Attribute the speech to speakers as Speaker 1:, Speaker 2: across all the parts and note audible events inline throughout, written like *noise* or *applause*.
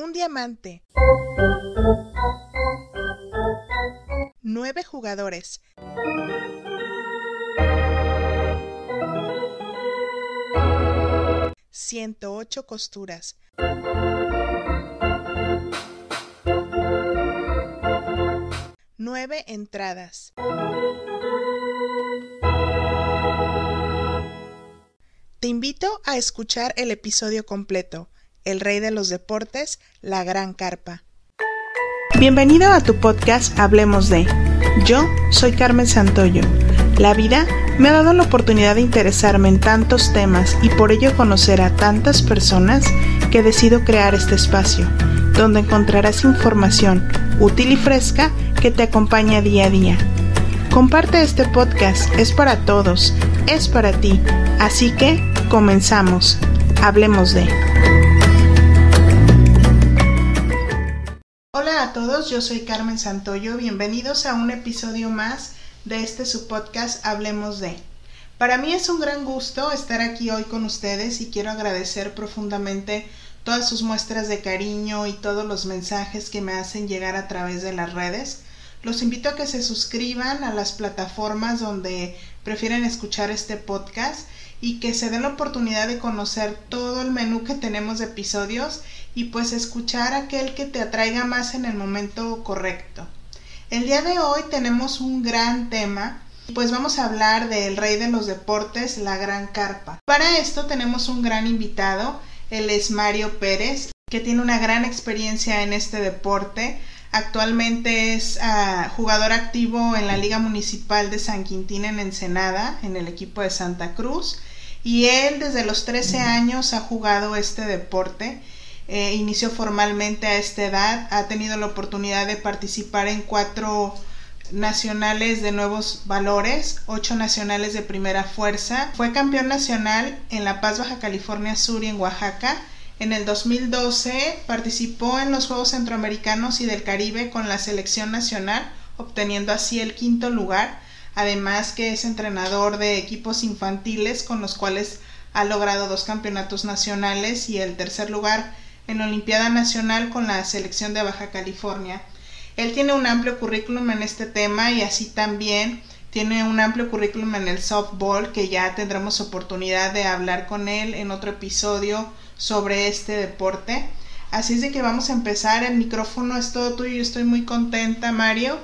Speaker 1: Un diamante. Nueve jugadores. Ciento ocho costuras. Nueve entradas. Te invito a escuchar el episodio completo, El Rey de los Deportes, La Gran Carpa. Bienvenido a tu podcast Hablemos de. Yo soy Carmen Santoyo. La vida me ha dado la oportunidad de interesarme en tantos temas y por ello conocer a tantas personas que decido crear este espacio, donde encontrarás información útil y fresca que te acompaña día a día. Comparte este podcast, es para todos, es para ti, así que comenzamos, hablemos de... Hola a todos, yo soy Carmen Santoyo, bienvenidos a un episodio más de este su podcast Hablemos de. Para mí es un gran gusto estar aquí hoy con ustedes y quiero agradecer profundamente todas sus muestras de cariño y todos los mensajes que me hacen llegar a través de las redes. Los invito a que se suscriban a las plataformas donde prefieren escuchar este podcast y que se den la oportunidad de conocer todo el menú que tenemos de episodios y pues escuchar aquel que te atraiga más en el momento correcto. El día de hoy tenemos un gran tema, pues vamos a hablar del rey de los deportes, la gran carpa. Para esto tenemos un gran invitado, él es Mario Pérez, que tiene una gran experiencia en este deporte. Actualmente es ah, jugador activo en la Liga Municipal de San Quintín en Ensenada, en el equipo de Santa Cruz. Y él desde los 13 años ha jugado este deporte. Eh, inició formalmente a esta edad. Ha tenido la oportunidad de participar en cuatro nacionales de nuevos valores, ocho nacionales de primera fuerza. Fue campeón nacional en La Paz, Baja California Sur y en Oaxaca en el 2012 participó en los Juegos Centroamericanos y del Caribe con la selección nacional, obteniendo así el quinto lugar, además que es entrenador de equipos infantiles con los cuales ha logrado dos campeonatos nacionales y el tercer lugar en la Olimpiada Nacional con la selección de Baja California. Él tiene un amplio currículum en este tema y así también tiene un amplio currículum en el softball que ya tendremos oportunidad de hablar con él en otro episodio sobre este deporte. Así es de que vamos a empezar. El micrófono es todo tuyo. Yo estoy muy contenta, Mario.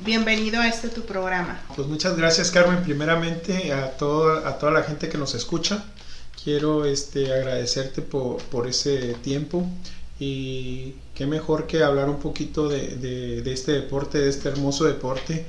Speaker 1: Bienvenido a este tu programa.
Speaker 2: Pues muchas gracias, Carmen. Primeramente a, todo, a toda la gente que nos escucha. Quiero este, agradecerte por, por ese tiempo y qué mejor que hablar un poquito de, de, de, este deporte, de este hermoso deporte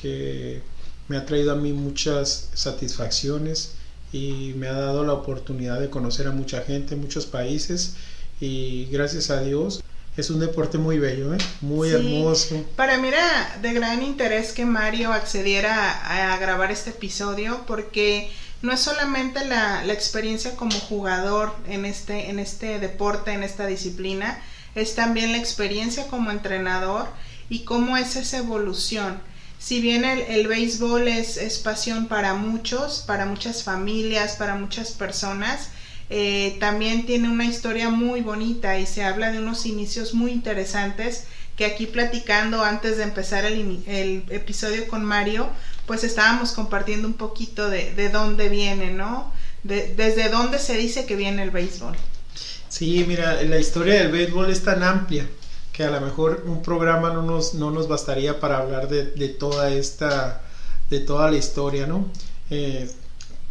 Speaker 2: que me ha traído a mí muchas satisfacciones y me ha dado la oportunidad de conocer a mucha gente, muchos países y gracias a Dios es un deporte muy bello, ¿eh? muy hermoso.
Speaker 1: Para mí era de gran interés que Mario accediera a, grabar este episodio porque no es solamente la, la, experiencia como jugador en este, en este deporte, en esta disciplina, es también la experiencia como entrenador y cómo es esa evolución. Si bien el, el béisbol es, es, pasión para muchos, para muchas familias, para muchas personas, eh, también tiene una historia muy bonita y se habla de unos inicios muy interesantes que aquí platicando antes de empezar el, el episodio con Mario, pues estábamos compartiendo un poquito de, de dónde viene, ¿no? De, desde dónde se dice que viene el béisbol.
Speaker 2: Sí, mira, la historia del béisbol es tan amplia que a lo mejor un programa no nos, no nos bastaría para hablar de, de toda esta, de toda la historia, ¿no? Eh,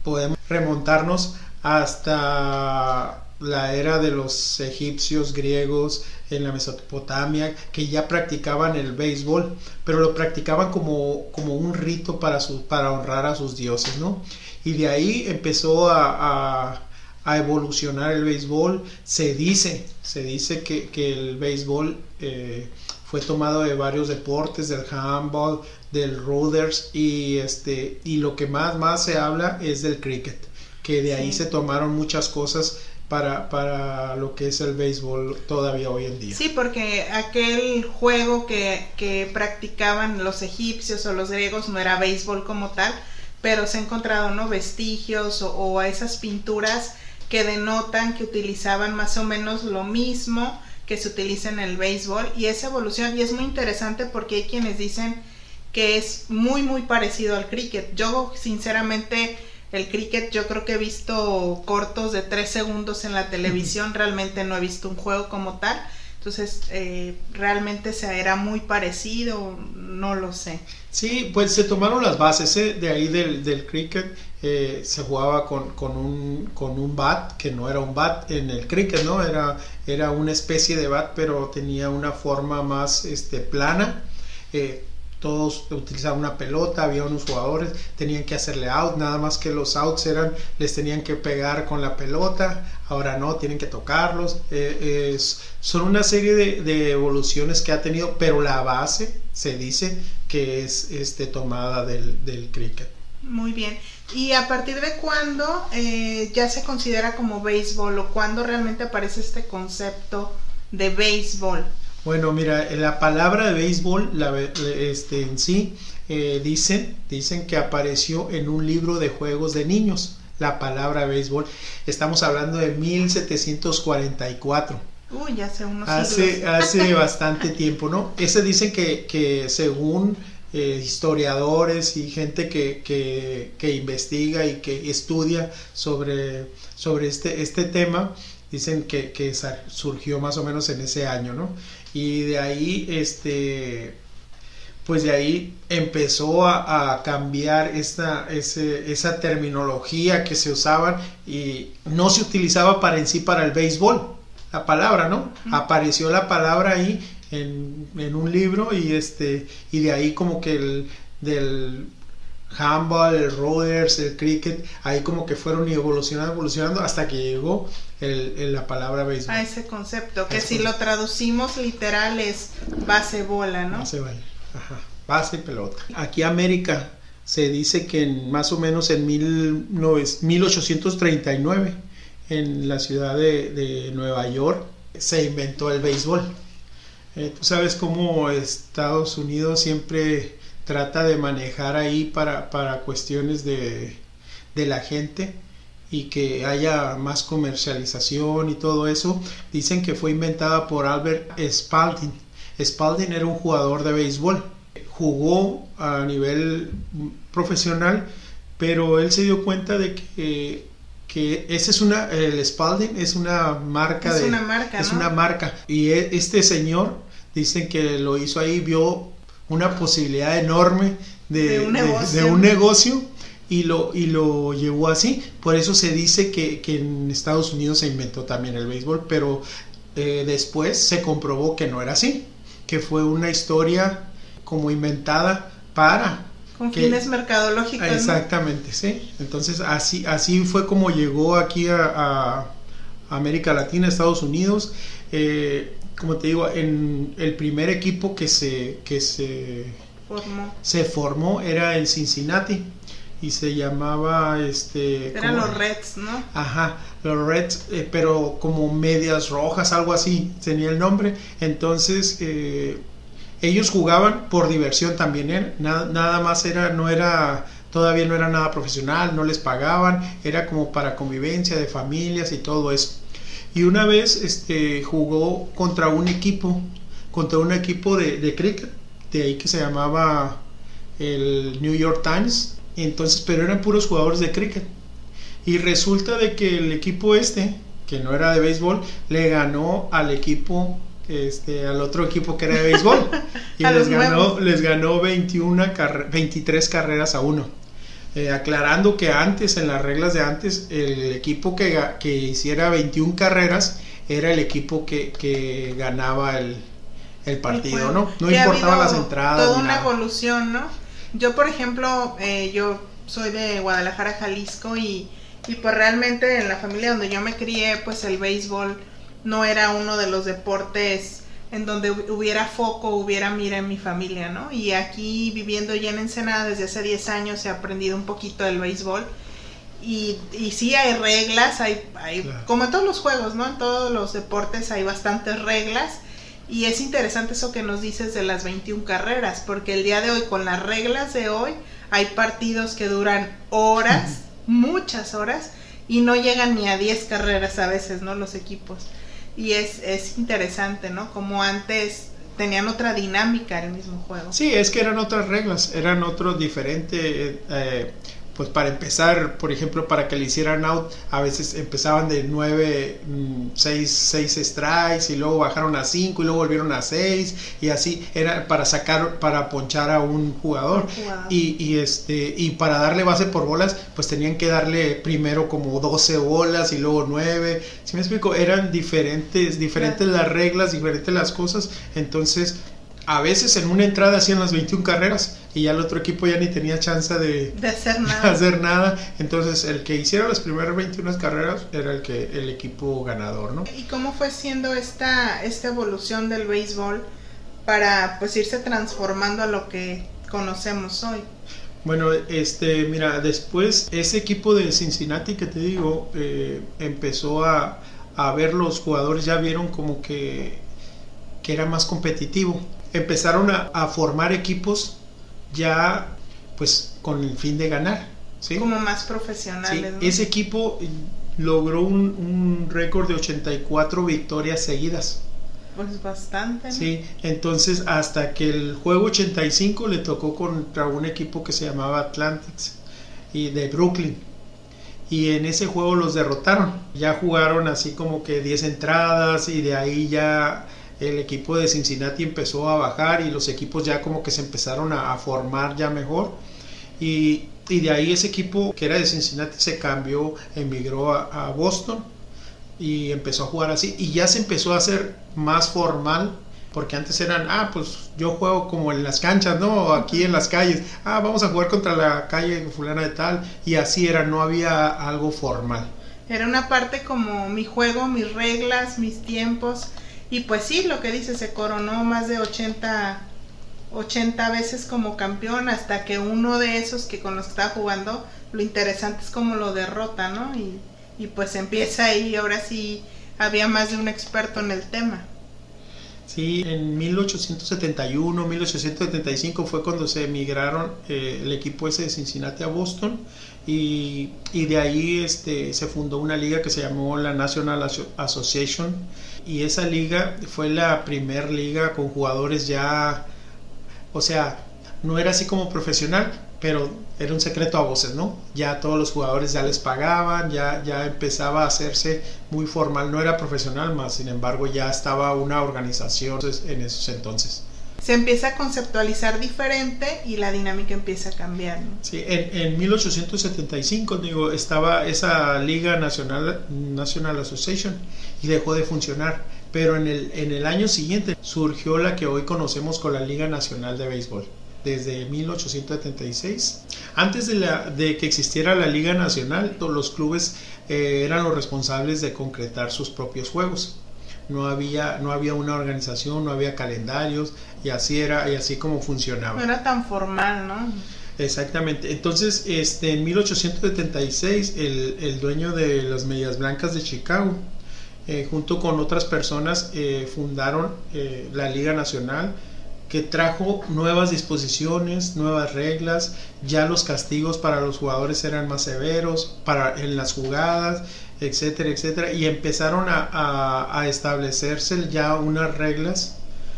Speaker 2: podemos remontarnos hasta la era de los egipcios, griegos, en la Mesopotamia, que ya practicaban el béisbol, pero lo practicaban como, como un rito para, su, para honrar a sus dioses, ¿no? Y de ahí empezó a, a a evolucionar el béisbol. Se dice, se dice que, que el béisbol eh, fue tomado de varios deportes, del handball, del ruders y este y lo que más más se habla es del cricket, que de ahí se tomaron muchas cosas para, para lo que es el béisbol todavía hoy en día.
Speaker 1: Sí, porque aquel juego que, que practicaban los egipcios o los griegos no era béisbol como tal, pero se han encontrado ¿no? vestigios o, o esas pinturas que denotan que utilizaban más o menos lo mismo que se utiliza en el béisbol y esa evolución y es muy interesante porque hay quienes dicen que es muy muy parecido al cricket. Yo sinceramente el cricket yo creo que he visto cortos de tres segundos en la televisión, realmente no he visto un juego como tal. Entonces, eh, realmente se era muy parecido, no lo sé.
Speaker 2: Sí, pues se tomaron las bases ¿eh? de ahí del, del cricket. Eh, se jugaba con, con, un, con un bat, que no era un bat en el cricket, ¿no? Era, era una especie de bat, pero tenía una forma más este, plana. Todos utilizaban una pelota, había unos jugadores, tenían que hacerle out, nada más que los outs eran, les tenían que pegar con la pelota, ahora no, tienen que tocarlos, eh, son una serie de, evoluciones que ha tenido, pero la base se dice que es este, tomada del, del cricket.
Speaker 1: Muy bien. ¿Y a partir de cuándo eh, ya se considera como béisbol o cuándo realmente aparece este concepto de béisbol?
Speaker 2: Bueno, mira, la palabra de béisbol la, este, en sí eh, dicen, dicen que apareció en un libro de juegos de niños. La palabra béisbol. Estamos hablando de 1744.
Speaker 1: Uy, hace unos
Speaker 2: hace, *laughs* hace bastante tiempo, ¿no? Ese dicen que, que según eh, historiadores y gente que, que, que, investiga y que estudia sobre, sobre este, este tema, dicen que, que surgió más o menos en ese año, ¿no? Y de ahí este pues de ahí empezó a, cambiar esta, esa terminología que se usaba y no se utilizaba para en sí para el béisbol, la palabra, ¿no? Apareció la palabra ahí en, en, un libro y este y de ahí como que el del handball, el rollers, el cricket, ahí como que fueron evolucionando, evolucionando hasta que llegó el, la palabra béisbol.
Speaker 1: A ese concepto, que si lo traducimos literal es base bola, ¿no?
Speaker 2: Base bola, ajá, base pelota. Aquí América se dice que en, más o menos en mil, 1839 en la ciudad de, de, Nueva York se inventó el béisbol. Eh, tú sabes cómo Estados Unidos siempre trata de manejar ahí para, para cuestiones de, de la gente y que haya más comercialización y todo eso, dicen que fue inventada por Albert Spalding. Spalding era un jugador de béisbol, jugó a nivel profesional, pero él se dio cuenta de que, que ese es una, el Spalding es una marca
Speaker 1: es
Speaker 2: de...
Speaker 1: Una marca,
Speaker 2: es una marca. Y e, este señor, dicen que lo hizo ahí, vio una posibilidad enorme de,
Speaker 1: un negocio,
Speaker 2: de, un negocio y, lo, y lo llevó así. Por eso se dice que, que en Estados Unidos se inventó también el béisbol, pero eh, después se comprobó que no era así, que fue una historia como inventada para...
Speaker 1: Con fines mercadológicos.
Speaker 2: Exactamente, sí. Entonces así, así fue como llegó aquí a, América Latina, Estados Unidos. Eh, como te digo, en el primer equipo que se, que se
Speaker 1: formó.
Speaker 2: se formó era el Cincinnati y se llamaba este
Speaker 1: eran los Reds no
Speaker 2: ajá los Reds eh, pero como medias rojas algo así tenía el nombre entonces eh, ellos jugaban por diversión también ¿eh? nada, nada más era no era todavía no era nada profesional no les pagaban era como para convivencia de familias y todo eso y una vez este, jugó contra un equipo, contra un equipo de, de cricket, de ahí que se llamaba el New York Times. Entonces, pero eran puros jugadores de cricket. Y resulta de que el equipo este, que no era de béisbol, le ganó al equipo, este, al otro equipo que era de béisbol. *laughs* y les ganó, les ganó 21 23 carreras a uno. Eh, aclarando que antes, en las reglas de antes, el equipo que, que hiciera 21 carreras era el equipo que, que ganaba el, el partido, ¿no? No importaba las entradas.
Speaker 1: Toda una evolución, ¿no? Yo, por ejemplo, eh, yo soy de Guadalajara, Jalisco, y, y pues realmente en la familia donde yo me crié, pues el béisbol no era uno de los deportes en donde hubiera foco, hubiera mira en mi familia, ¿no? Y aquí viviendo ya en Ensenada desde hace 10 años he aprendido un poquito del béisbol. Y, y sí hay reglas, hay, hay como en todos los juegos, ¿no? En todos los deportes hay bastantes reglas. Y es interesante eso que nos dices de las 21 carreras, porque el día de hoy, con las reglas de hoy, hay partidos que duran horas, muchas horas, y no llegan ni a 10 carreras a veces, ¿no? Los equipos. y es, es interesante, ¿no? Como antes tenían otra dinámica el mismo juego.
Speaker 2: Sí, es que eran otras reglas, eran otros diferentes, eh, pues para empezar, por ejemplo, para que le hicieran out, a veces empezaban de 9, 6, 6 strikes y luego bajaron a 5 y luego volvieron a 6 y así era para sacar, para ponchar a un jugador. Y, y, este, y para darle base por bolas, pues tenían que darle primero como 12 bolas y luego 9. Si me explico, eran diferentes, diferentes las reglas, diferentes las cosas. Entonces, a veces en una entrada hacían las 21 carreras y ya el otro equipo ya ni tenía chance de,
Speaker 1: hacer, nada.
Speaker 2: hacer nada. Entonces el que hiciera las primeras 21 carreras era el que el equipo ganador, ¿no?
Speaker 1: ¿Y cómo fue siendo esta, esta evolución del béisbol para pues irse transformando a lo que conocemos hoy?
Speaker 2: Bueno, este, mira, después ese equipo de Cincinnati que te digo eh, empezó a, a ver los jugadores, ya vieron como que, que era más competitivo empezaron a, formar equipos ya pues con el fin de ganar. ¿sí?
Speaker 1: Como más profesionales.
Speaker 2: Ese equipo logró un, récord de 84 victorias seguidas.
Speaker 1: Pues bastante.
Speaker 2: Sí, entonces hasta que el juego 85 le tocó contra un equipo que se llamaba Atlantics y de Brooklyn. Y en ese juego los derrotaron. Ya jugaron así como que 10 entradas y de ahí ya el equipo de Cincinnati empezó a bajar y los equipos ya como que se empezaron a, formar ya mejor. Y, de ahí ese equipo que era de Cincinnati se cambió, emigró a, Boston y empezó a jugar así. Y ya se empezó a hacer más formal porque antes eran, ah, pues yo juego como en las canchas, ¿no? Aquí en las calles, ah, vamos a jugar contra la calle fulana de tal, y así era, no había algo formal.
Speaker 1: Era una parte como mi juego, mis reglas, mis tiempos, y pues sí, lo que dice, se coronó más de 80, 80 veces como campeón hasta que uno de esos que con los que estaba jugando, lo interesante es como lo derrota, ¿no? Y, y pues empieza ahí, ahora sí había más de un experto en el tema.
Speaker 2: Sí, en 1871, 1875 fue cuando se emigraron eh, el equipo ese de Cincinnati a Boston y, de ahí este, se fundó una liga que se llamó la National Association y esa liga fue la primer liga con jugadores ya, o sea, no era así como profesional, pero era un secreto a voces, ¿no? Ya todos los jugadores ya les pagaban, ya, ya empezaba a hacerse muy formal, no era profesional más, sin embargo ya estaba una organización en esos entonces.
Speaker 1: Se empieza a conceptualizar diferente y la dinámica empieza a cambiar.
Speaker 2: Sí, en, en 1875 digo, estaba esa Liga Nacional, National Association y dejó de funcionar. Pero en el, en el año siguiente surgió la que hoy conocemos con la Liga Nacional de Béisbol desde 1876. Antes de, la, de, que existiera la Liga Nacional, los clubes eh, eran los responsables de concretar sus propios juegos. No había, no había una organización, no había calendarios y así era y así como funcionaba.
Speaker 1: No era tan formal, ¿no?
Speaker 2: Exactamente. Entonces, este, en 1876, el, el dueño de las Medias Blancas de Chicago, eh, junto con otras personas, eh, fundaron eh, la Liga Nacional que trajo nuevas disposiciones, nuevas reglas, ya los castigos para los jugadores eran más severos para, en las jugadas, etcétera, etcétera, y empezaron a, a, establecerse ya unas reglas,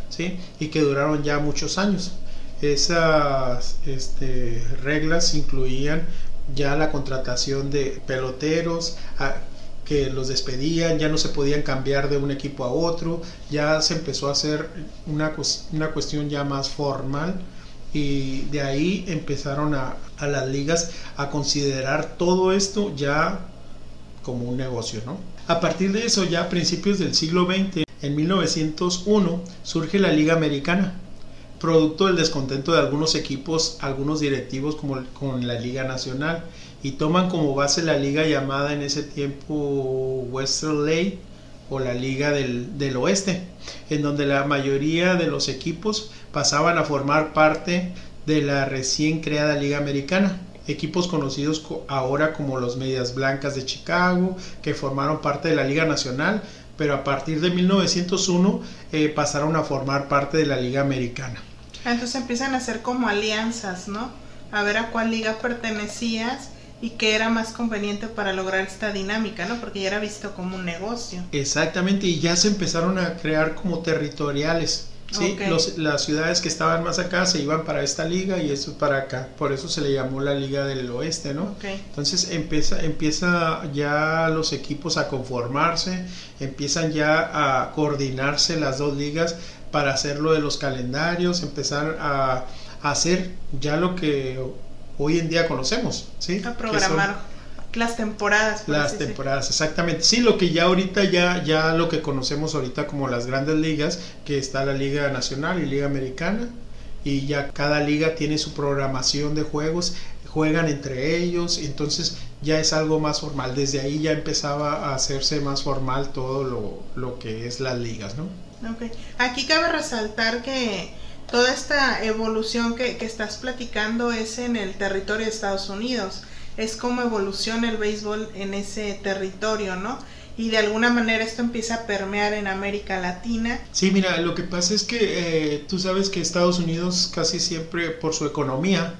Speaker 2: ¿sí? Y que duraron ya muchos años. Esas este, reglas incluían ya la contratación de peloteros, que los despedían, ya no se podían cambiar de un equipo a otro, ya se empezó a hacer una, una cuestión ya más formal y de ahí empezaron a, a, las ligas a considerar todo esto ya como un negocio, ¿no? A partir de eso, ya a principios del siglo XX, en 1901, surge la Liga Americana, producto del descontento de algunos equipos, algunos directivos como con la Liga Nacional y toman como base la liga llamada en ese tiempo Western League o la Liga del, del, Oeste, en donde la mayoría de los equipos pasaban a formar parte de la recién creada Liga Americana. Equipos conocidos ahora como los Medias Blancas de Chicago, que formaron parte de la Liga Nacional, pero a partir de 1901 eh, pasaron a formar parte de la Liga Americana.
Speaker 1: Entonces empiezan a hacer como alianzas, ¿no? A ver a cuál liga pertenecías y que era más conveniente para lograr esta dinámica, ¿no? Porque ya era visto como un negocio.
Speaker 2: Exactamente, y ya se empezaron a crear como territoriales. Sí, Los, las ciudades que estaban más acá se iban para esta liga y eso para acá. Por eso se le llamó la Liga del Oeste, ¿no? Entonces empieza, empieza ya los equipos a conformarse, empiezan ya a coordinarse las dos ligas para hacer lo de los calendarios, empezar a, hacer ya lo que hoy en día conocemos, ¿sí?
Speaker 1: A programar las temporadas.
Speaker 2: Las temporadas, exactamente. Sí, lo que ya ahorita, ya, ya lo que conocemos ahorita como las grandes ligas, que está la Liga Nacional y Liga Americana, y ya cada liga tiene su programación de juegos, juegan entre ellos, entonces ya es algo más formal. Desde ahí ya empezaba a hacerse más formal todo lo, lo que es las ligas, ¿no?
Speaker 1: Okay. Aquí cabe resaltar que toda esta evolución que, que estás platicando es en el territorio de Estados Unidos es cómo evoluciona el béisbol en ese territorio, ¿no? Y de alguna manera esto empieza a permear en América Latina.
Speaker 2: Sí, mira, lo que pasa es que eh, tú sabes que Estados Unidos casi siempre por su economía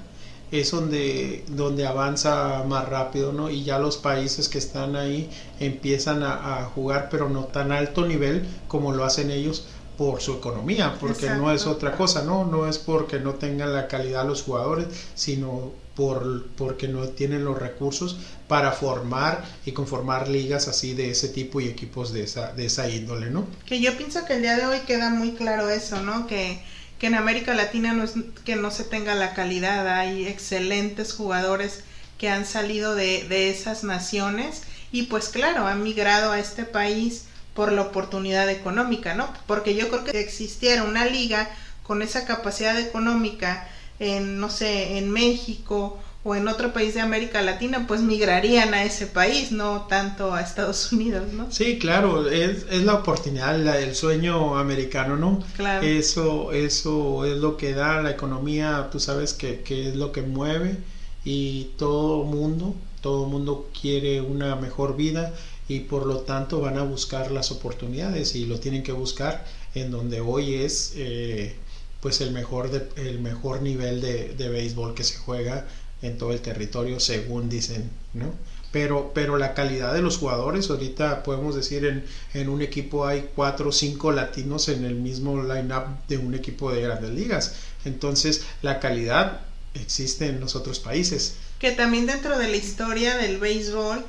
Speaker 2: es donde, donde avanza más rápido, ¿no? Y ya los países que están ahí empiezan a, jugar, pero no tan alto nivel como lo hacen ellos por su economía, porque no es otra cosa, ¿no? No es porque no tengan la calidad los jugadores, sino por, porque no tienen los recursos para formar y conformar ligas así de ese tipo y equipos de esa, de esa índole, ¿no?
Speaker 1: Que yo pienso que el día de hoy queda muy claro eso, ¿no? Que, que en América Latina no es que no se tenga la calidad, hay excelentes jugadores que han salido de, de esas naciones y pues claro, han migrado a este país por la oportunidad económica, ¿no? Porque yo creo que si existiera una liga con esa capacidad económica en, no sé, en México o en otro país de América Latina, pues migrarían a ese país, no tanto a Estados *laughs* Unidos, ¿no?
Speaker 2: Sí, claro, es, es la oportunidad, la, el sueño americano, ¿no? Claro. Eso, eso es lo que da la economía, tú sabes que, que es lo que mueve y todo mundo, todo mundo quiere una mejor vida y por lo tanto van a buscar las oportunidades y lo tienen que buscar en donde hoy es eh, pues el mejor, el mejor nivel de, de, béisbol que se juega en todo el territorio, según dicen, ¿no? Pero, pero la calidad de los jugadores, ahorita podemos decir en, en un equipo hay cuatro o cinco latinos en el mismo line-up de un equipo de grandes ligas. Entonces, la calidad existe en los otros países.
Speaker 1: Que también dentro de la historia del béisbol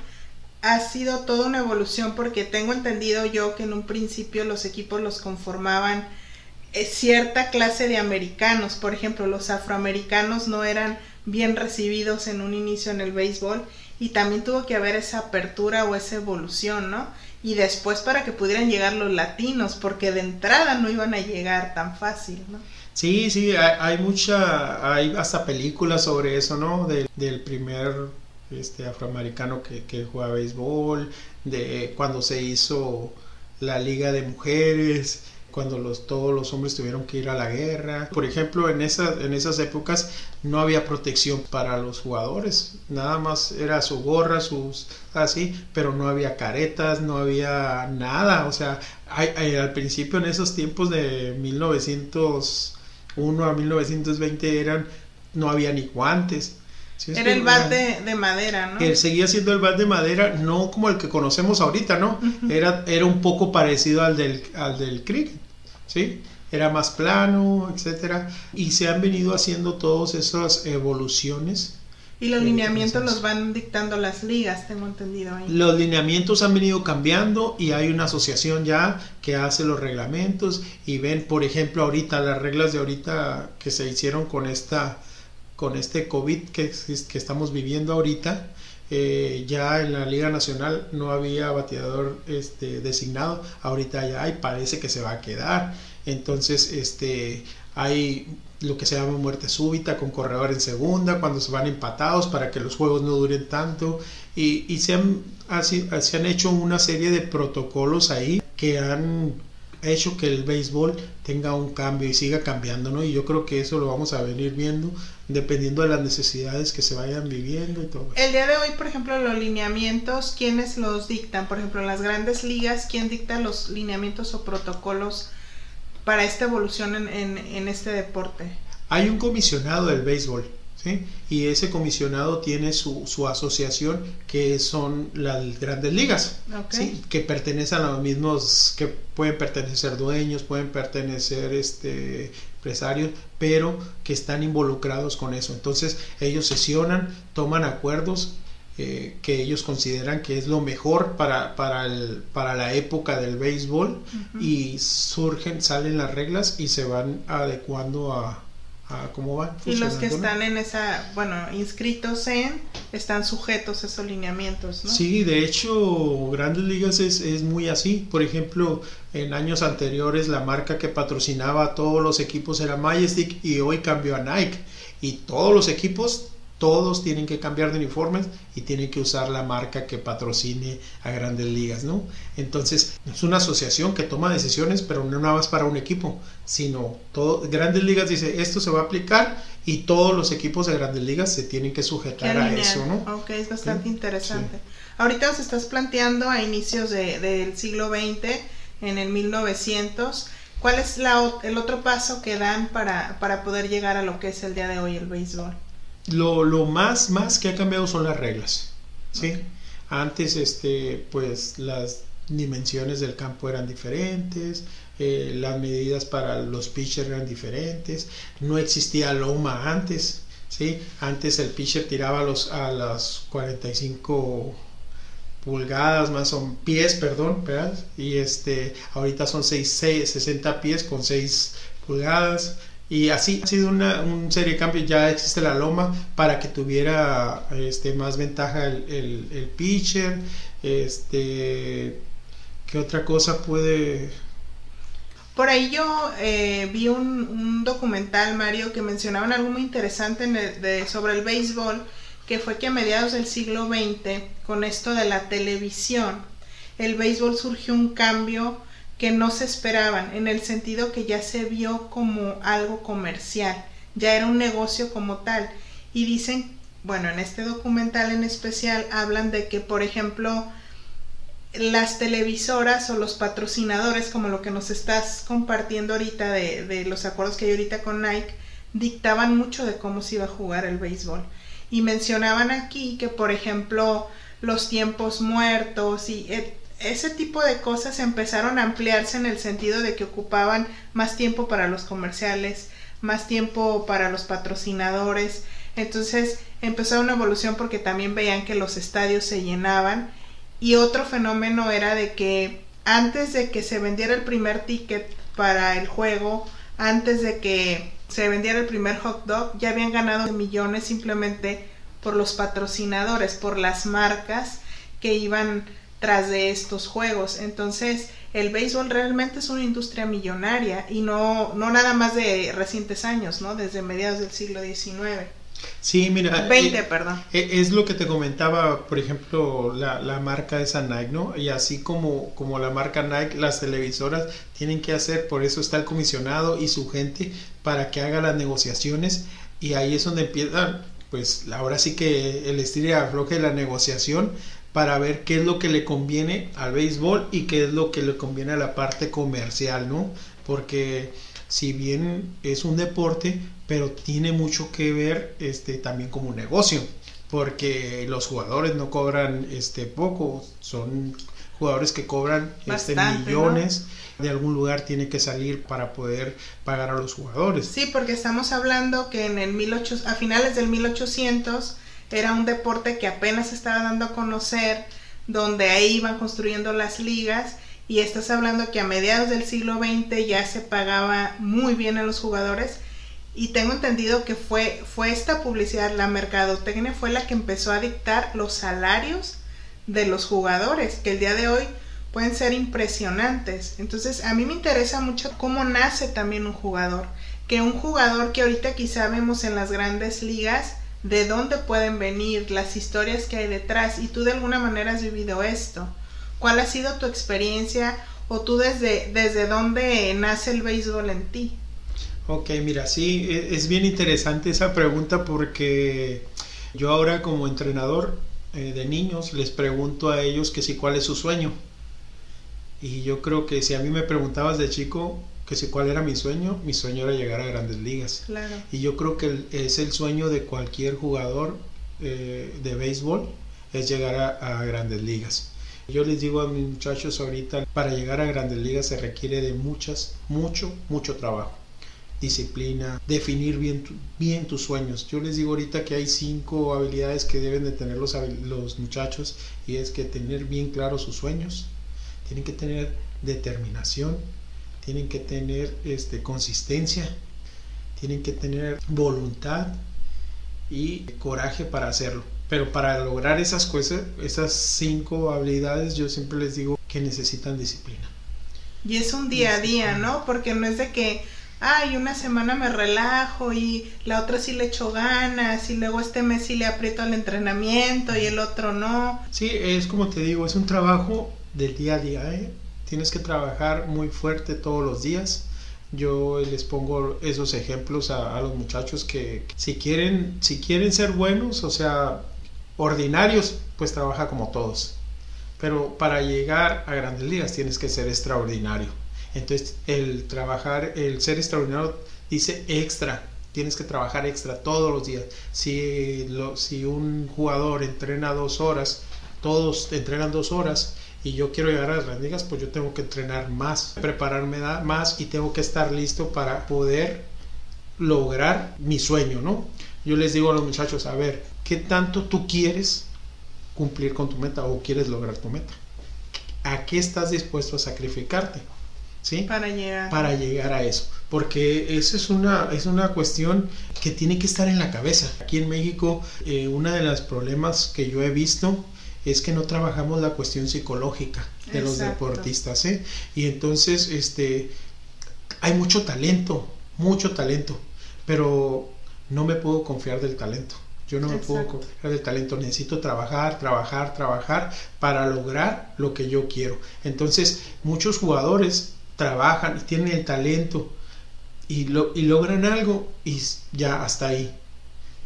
Speaker 1: ha sido toda una evolución porque tengo entendido yo que en un principio los equipos los conformaban cierta clase de americanos. Por ejemplo, los afroamericanos no eran bien recibidos en un inicio en el béisbol y también tuvo que haber esa apertura o esa evolución, ¿no? Y después para que pudieran llegar los latinos, porque de entrada no iban a llegar tan fácil, ¿no?
Speaker 2: Sí, sí, hay, mucha, hay hasta películas sobre eso, ¿no? del primer este afroamericano que, que juega béisbol, de cuando se hizo la liga de mujeres, cuando los, todos los hombres tuvieron que ir a la guerra. Por ejemplo, en, esa, en esas épocas no había protección para los jugadores, nada más era su gorra, sus así, pero no había caretas, no había nada. O sea, al principio en esos tiempos de 1901 a 1920 eran, no había ni guantes.
Speaker 1: Era el bat de, madera, ¿no?
Speaker 2: Él seguía siendo el bat de madera, no como el que conocemos ahorita, ¿no? era, era un poco parecido al del, al del cricket, ¿sí? Era más plano, etcétera. Y se han venido haciendo todas esas evoluciones.
Speaker 1: Y los lineamientos los van dictando las ligas, tengo entendido ahí.
Speaker 2: Los lineamientos han venido cambiando y hay una asociación ya que hace los reglamentos y ven, por ejemplo, ahorita las reglas de ahorita que se hicieron con esta con este COVID que, estamos viviendo ahorita, eh, ya en la Liga Nacional no había bateador este, designado, ahorita ya hay, parece que se va a quedar. Entonces, este, hay lo que se llama muerte súbita con corredor en segunda, cuando se van empatados para que los juegos no duren tanto. Y, y se, han, así, se han hecho una serie de protocolos ahí que han hecho que el béisbol tenga un cambio y siga cambiando, ¿no? Y yo creo que eso lo vamos a venir viendo dependiendo de las necesidades que se vayan viviendo y todo.
Speaker 1: El día de hoy, por ejemplo, los lineamientos, ¿quiénes los dictan? Por ejemplo, en las grandes ligas, ¿quién dicta los lineamientos o protocolos para esta evolución en, en, este deporte?
Speaker 2: Hay un comisionado del béisbol, ¿sí? Y ese comisionado tiene su, su asociación que son las grandes ligas, ¿sí? que pertenecen a los mismos, que pueden pertenecer dueños, pueden pertenecer este, empresarios, pero que están involucrados con eso. Entonces ellos sesionan, toman acuerdos eh, que ellos consideran que es lo mejor para, para, el, para la época del béisbol y surgen, salen las reglas y se van adecuando a, cómo van.
Speaker 1: Y los que están en esa, bueno, inscritos en, están sujetos a esos lineamientos, ¿no?
Speaker 2: Sí, de hecho, Grandes Ligas es, es muy así. Por ejemplo, en años anteriores la marca que patrocinaba a todos los equipos era Majestic y hoy cambió a Nike. Y todos los equipos todos tienen que cambiar de uniformes y tienen que usar la marca que patrocine a grandes ligas, ¿no? Entonces, es una asociación que toma decisiones, pero no nada más para un equipo, sino todo, grandes ligas dice, esto se va a aplicar y todos los equipos de grandes ligas se tienen que sujetar a eso, ¿no?
Speaker 1: Ok, es bastante interesante. Ahorita os estás planteando a inicios del siglo XX, en el 1900, ¿cuál es la, el otro paso que dan para, para poder llegar a lo que es el día de hoy el béisbol?
Speaker 2: Lo, lo más, más que ha cambiado son las reglas, ¿sí? Antes, este, pues las dimensiones del campo eran diferentes, eh, las medidas para los pitchers eran diferentes, no existía loma antes, ¿sí? Antes el pitcher tiraba los, a las 45 pulgadas más son pies, perdón, ¿verdad? Y este, ahorita son 6, 60 pies con 6 pulgadas. Y así ha sido una, serie de cambios. Ya existe la loma para que tuviera este, más ventaja el, el, pitcher. Este, ¿Qué otra cosa puede...?
Speaker 1: Por ahí yo eh, vi un, documental, Mario, que mencionaban algo muy interesante de, sobre el béisbol, que fue que a mediados del siglo XX, con esto de la televisión, el béisbol surgió un cambio que no se esperaban, en el sentido que ya se vio como algo comercial, ya era un negocio como tal. Y dicen, bueno, en este documental en especial hablan de que, por ejemplo, las televisoras o los patrocinadores, como lo que nos estás compartiendo ahorita de, de los acuerdos que hay ahorita con Nike, dictaban mucho de cómo se iba a jugar el béisbol. Y mencionaban aquí que, por ejemplo, los tiempos muertos y ese tipo de cosas empezaron a ampliarse en el sentido de que ocupaban más tiempo para los comerciales, más tiempo para los patrocinadores. Entonces empezó una evolución porque también veían que los estadios se llenaban. Y otro fenómeno era de que antes de que se vendiera el primer ticket para el juego, antes de que se vendiera el primer hot dog, ya habían ganado millones simplemente por los patrocinadores, por las marcas que iban tras de estos juegos. Entonces, el béisbol realmente es una industria millonaria y no, no nada más de recientes años, ¿no? Desde mediados del siglo XIX.
Speaker 2: Sí, mira.
Speaker 1: 20, eh, perdón.
Speaker 2: Eh, es lo que te comentaba, por ejemplo, la, la marca esa Nike, ¿no? Y así como, como la marca Nike, las televisoras tienen que hacer, por eso está el comisionado y su gente para que haga las negociaciones y ahí es donde empiezan, pues ahora sí que el estilo afloje de la negociación para ver qué es lo que le conviene al béisbol y qué es lo que le conviene a la parte comercial, ¿no? Porque si bien es un deporte, pero tiene mucho que ver este también como un negocio, porque los jugadores no cobran este poco, son jugadores que cobran este millones de algún lugar tiene que salir para poder pagar a los jugadores.
Speaker 1: Sí, porque estamos hablando que en el 1800, a finales del 1800 era un deporte que apenas estaba dando a conocer, donde ahí iban construyendo las ligas y estás hablando que a mediados del siglo XX ya se pagaba muy bien a los jugadores y tengo entendido que fue, fue esta publicidad, la mercadotecnia fue la que empezó a dictar los salarios de los jugadores, que el día de hoy pueden ser impresionantes. Entonces a mí me interesa mucho cómo nace también un jugador, que un jugador que ahorita quizá vemos en las grandes ligas, de dónde pueden venir, las historias que hay detrás y tú de alguna manera has vivido esto. ¿Cuál ha sido tu experiencia o tú desde, desde dónde nace el béisbol en ti?
Speaker 2: Ok, mira, sí, e, es bien interesante esa pregunta porque yo ahora como entrenador eh, de niños les pregunto a ellos que si cuál es su sueño. Y yo creo que si a mí me preguntabas de chico, que si cuál era mi sueño, mi sueño era llegar a grandes ligas.
Speaker 1: Claro.
Speaker 2: Y yo creo que es el sueño de cualquier jugador eh, de béisbol, es llegar a, a, grandes ligas. Yo les digo a mis muchachos ahorita, para llegar a grandes ligas se requiere de muchas, mucho, mucho trabajo. Disciplina, definir bien, bien tus sueños. Yo les digo ahorita que hay cinco habilidades que deben de tener los, los muchachos y es que tener bien claros sus sueños, tienen que tener determinación, tienen que tener este, consistencia, tienen que tener voluntad y coraje para hacerlo. Pero para lograr esas cosas, esas cinco habilidades, yo siempre les digo que necesitan disciplina.
Speaker 1: Y es un día a día, ¿no? Porque no es de que, ay, una semana me relajo y la otra sí le echo ganas y luego este mes sí le aprieto al entrenamiento y el otro no.
Speaker 2: Sí, es como te digo, es un trabajo del día a día, ¿eh? Tienes que trabajar muy fuerte todos los días. Yo les pongo esos ejemplos a, los muchachos que si quieren, si quieren ser buenos, o sea, ordinarios, pues trabaja como todos. Pero para llegar a grandes ligas tienes que ser extraordinario. Entonces, el trabajar, el ser extraordinario dice extra. Tienes que trabajar extra todos los días. Si, lo, si un jugador entrena dos horas, todos entrenan dos horas, y yo quiero llegar a las grandes ligas, pues yo tengo que entrenar más, prepararme más y tengo que estar listo para poder lograr mi sueño, ¿no? Yo les digo a los muchachos, a ver, ¿qué tanto tú quieres cumplir con tu meta o quieres lograr tu meta? ¿A qué estás dispuesto a sacrificarte? ¿Sí?
Speaker 1: Para llegar.
Speaker 2: Para llegar a eso. Porque eso es una, es una cuestión que tiene que estar en la cabeza. Aquí en México, eh, uno de los problemas que yo he visto es que no trabajamos la cuestión psicológica de Exacto. los deportistas, ¿eh? Y entonces, este, hay mucho talento, mucho talento, pero no me puedo confiar del talento. Yo no me Exacto. puedo confiar del talento. Necesito trabajar, trabajar, trabajar para lograr lo que yo quiero. Entonces, muchos jugadores trabajan y tienen el talento y, lo, y logran algo y ya hasta ahí.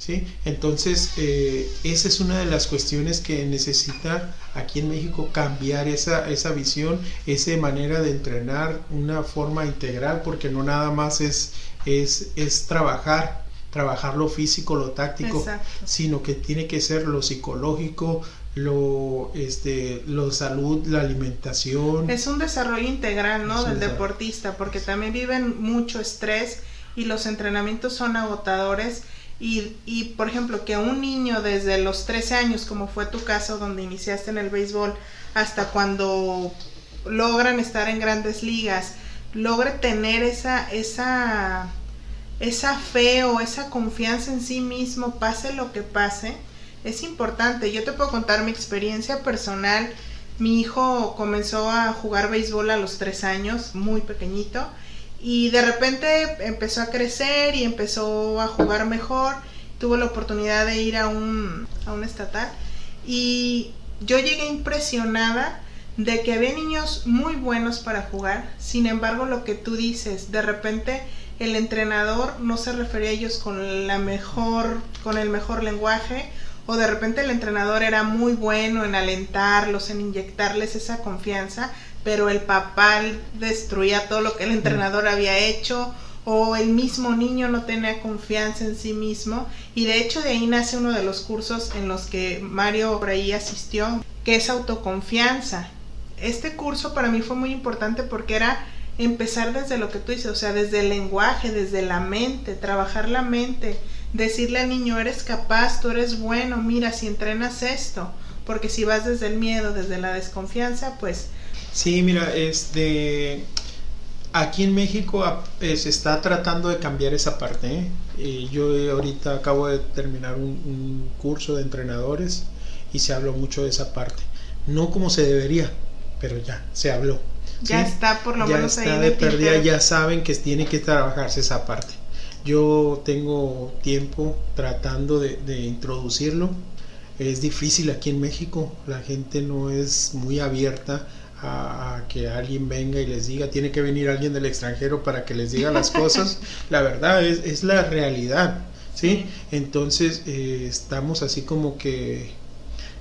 Speaker 2: ¿Sí? Entonces, eh, esa es una de las cuestiones que necesita aquí en México cambiar esa, esa visión, esa manera de entrenar, una forma integral, porque no nada más es, es, es trabajar, trabajar lo físico, lo táctico,
Speaker 1: Exacto.
Speaker 2: sino que tiene que ser lo psicológico, lo, este, lo salud, la alimentación.
Speaker 1: Es un desarrollo integral, ¿no? Del deportista, porque también viven mucho estrés y los entrenamientos son agotadores. Y, por ejemplo, que un niño desde los 13 años, como fue tu caso, donde iniciaste en el béisbol, hasta cuando logran estar en grandes ligas, logre tener esa, esa, esa fe o esa confianza en sí mismo, pase lo que pase, es importante. Yo te puedo contar mi experiencia personal. Mi hijo comenzó a jugar béisbol a los 3 años, muy pequeñito y de repente empezó a crecer y empezó a jugar mejor. Tuvo la oportunidad de ir a un, a un estatal y yo llegué impresionada de que había niños muy buenos para jugar. Sin embargo, lo que tú dices, de repente el entrenador no se refería a ellos con la mejor, con el mejor lenguaje, o de repente el entrenador era muy bueno en alentarlos, en inyectarles esa confianza, pero el papá destruía todo lo que el entrenador había hecho o el mismo niño no tenía confianza en sí mismo y de hecho de ahí nace uno de los cursos en los que Mario por ahí asistió que es autoconfianza. Este curso para mí fue muy importante porque era empezar desde lo que tú dices o sea desde el lenguaje desde la mente trabajar la mente decirle al niño eres capaz tú eres bueno mira si entrenas esto porque si vas desde el miedo desde la desconfianza pues
Speaker 2: Sí, mira, este, aquí en México eh, se está tratando de cambiar esa parte. ¿eh? Eh, yo ahorita acabo de terminar un, un, curso de entrenadores y se habló mucho de esa parte. No como se debería, pero ya, se habló.
Speaker 1: Ya ¿sí? está por lo
Speaker 2: ya
Speaker 1: menos
Speaker 2: está
Speaker 1: ahí.
Speaker 2: de pérdida, ya saben que tiene que trabajarse esa parte. Yo tengo tiempo tratando de, de introducirlo. Es difícil aquí en México, la gente no es muy abierta a, a, que alguien venga y les diga, tiene que venir alguien del extranjero para que les diga las cosas. *laughs* la verdad es, es la realidad, ¿sí? Entonces eh, estamos así como que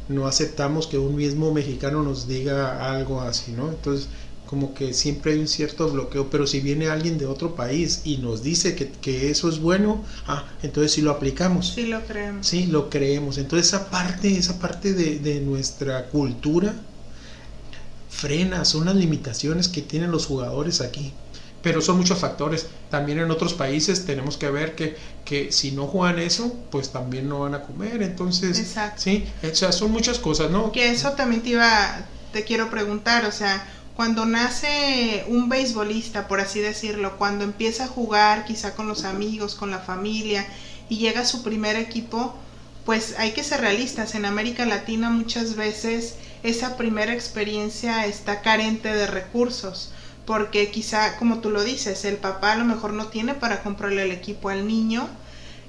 Speaker 2: no aceptamos que un mismo mexicano nos diga algo así, ¿no? Entonces como que siempre hay un cierto bloqueo, pero si viene alguien de otro país y nos dice que, que eso es bueno, ah, entonces sí lo aplicamos.
Speaker 1: Sí lo creemos.
Speaker 2: Sí, lo creemos. Entonces esa parte, esa parte de, de nuestra cultura frena, son las limitaciones que tienen los jugadores aquí. Pero son muchos factores. También en otros países tenemos que ver que, que si no juegan eso, pues también no van a comer. Entonces,
Speaker 1: Exacto.
Speaker 2: sí, o sea, son muchas cosas, ¿no?
Speaker 1: Que eso también te iba, te quiero preguntar, o sea, cuando nace un beisbolista, por así decirlo, cuando empieza a jugar quizá con los amigos, con la familia y llega a su primer equipo, pues hay que ser realistas. En América Latina muchas veces esa primera experiencia está carente de recursos, porque quizá, como tú lo dices, el papá a lo mejor no tiene para comprarle el equipo al niño.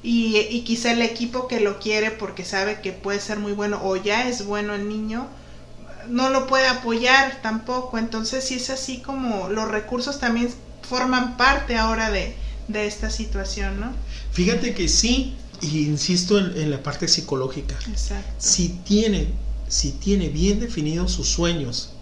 Speaker 1: Y, y quizá el equipo que lo quiere porque sabe que puede ser muy bueno o ya es bueno el niño, no lo puede apoyar tampoco. Entonces, si es así como los recursos también forman parte ahora de, de esta situación, ¿no?
Speaker 2: Fíjate que sí, y insisto en, en la parte psicológica.
Speaker 1: Exacto.
Speaker 2: Si tiene, si tiene bien definidos sus sueños,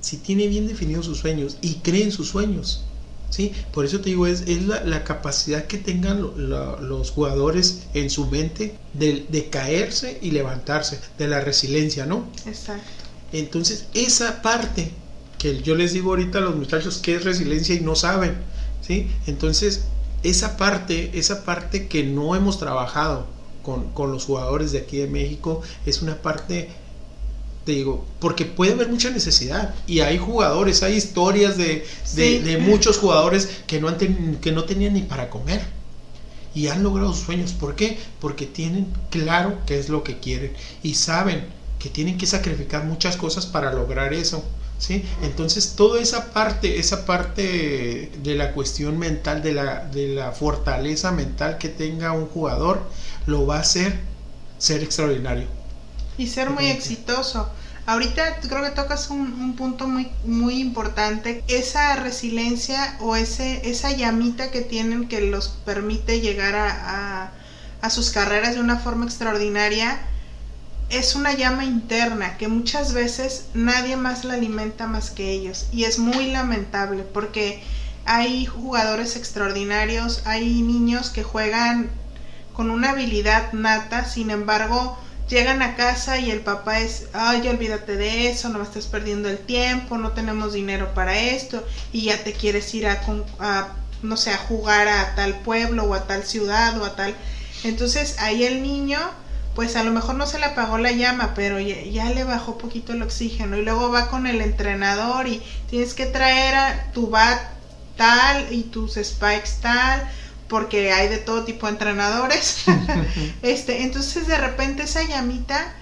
Speaker 2: si tiene bien definidos sus sueños y cree en sus sueños, ¿sí? Por eso te digo, es, es la, la, capacidad que tengan lo, la, los jugadores en su mente de, de, caerse y levantarse, de la resiliencia, ¿no?
Speaker 1: Exacto.
Speaker 2: Entonces, esa parte que yo les digo ahorita a los muchachos que es resiliencia y no saben, ¿sí? Entonces, esa parte, esa parte que no hemos trabajado con, con los jugadores de aquí de México, es una parte te digo, porque puede haber mucha necesidad y hay jugadores, hay historias de, de, sí. de muchos jugadores que no, han ten, que no tenían ni para comer y han logrado sus sueños. ¿Por qué? Porque tienen claro qué es lo que quieren y saben que tienen que sacrificar muchas cosas para lograr eso. ¿Sí? Entonces toda esa parte, esa parte de la cuestión mental, de la, de la fortaleza mental que tenga un jugador, lo va a hacer ser extraordinario
Speaker 1: y ser muy exitoso. Ahorita creo que tocas un, un, punto muy, muy importante, esa resiliencia o ese, esa llamita que tienen que los permite llegar a, a, a sus carreras de una forma extraordinaria, es una llama interna que muchas veces nadie más la alimenta más que ellos. Y es muy lamentable porque hay jugadores extraordinarios, hay niños que juegan con una habilidad nata, sin embargo, llegan a casa y el papá es, ay, olvídate de eso, no me estás perdiendo el tiempo, no tenemos dinero para esto y ya te quieres ir a, a, no sé, a jugar a tal pueblo o a tal ciudad o a tal. Entonces ahí el niño, pues a lo mejor no se le apagó la llama, pero ya, le bajó poquito el oxígeno y luego va con el entrenador y tienes que traer a tu bat tal y tus spikes tal porque hay de todo tipo de entrenadores. *laughs* este, entonces de repente esa llamita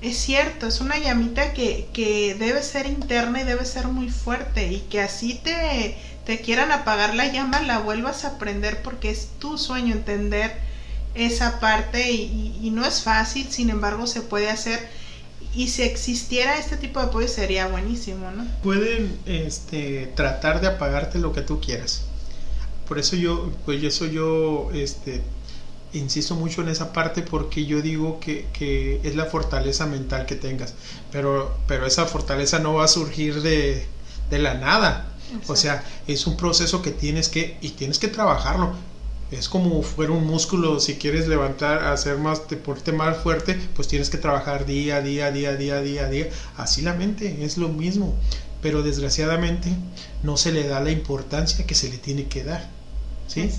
Speaker 1: es cierto, es una llamita que, que, debe ser interna y debe ser muy fuerte y que así te, te quieran apagar la llama, la vuelvas a aprender porque es tu sueño entender esa parte y, y, y no es fácil, sin embargo se puede hacer y si existiera este tipo de apoyo sería buenísimo, ¿no?
Speaker 2: Pueden este, tratar de apagarte lo que tú quieras por eso yo, pues eso yo, este, insisto mucho en esa parte porque yo digo que, que, es la fortaleza mental que tengas, pero, pero esa fortaleza no va a surgir de, de la nada. Exacto. O sea, es un proceso que tienes que, y tienes que trabajarlo. Es como fuera un músculo, si quieres levantar, hacer más, deporte más fuerte, pues tienes que trabajar día, día, día, día, día, día. Así la mente, es lo mismo. Pero desgraciadamente no se le da la importancia que se le tiene que dar. ¿Sí?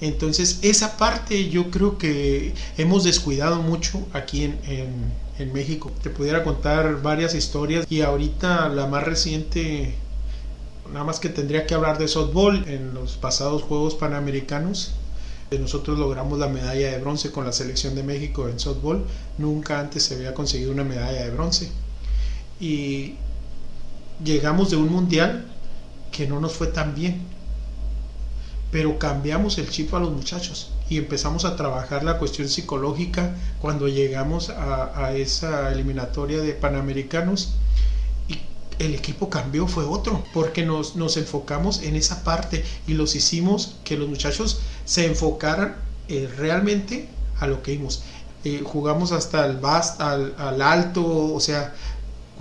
Speaker 2: Entonces, esa parte yo creo que hemos descuidado mucho aquí en, en, en, México. Te pudiera contar varias historias y ahorita la más reciente, nada más que tendría que hablar de softball en los pasados Juegos Panamericanos. Nosotros logramos la medalla de bronce con la selección de México en softball. Nunca antes se había conseguido una medalla de bronce. Y llegamos de un mundial que no nos fue tan bien pero cambiamos el chip a los muchachos y empezamos a trabajar la cuestión psicológica cuando llegamos a, esa eliminatoria de Panamericanos y el equipo cambió, fue otro, porque nos, nos enfocamos en esa parte y los hicimos que los muchachos se enfocaran eh, realmente a lo que vimos. Eh, jugamos hasta el al, al alto, o sea,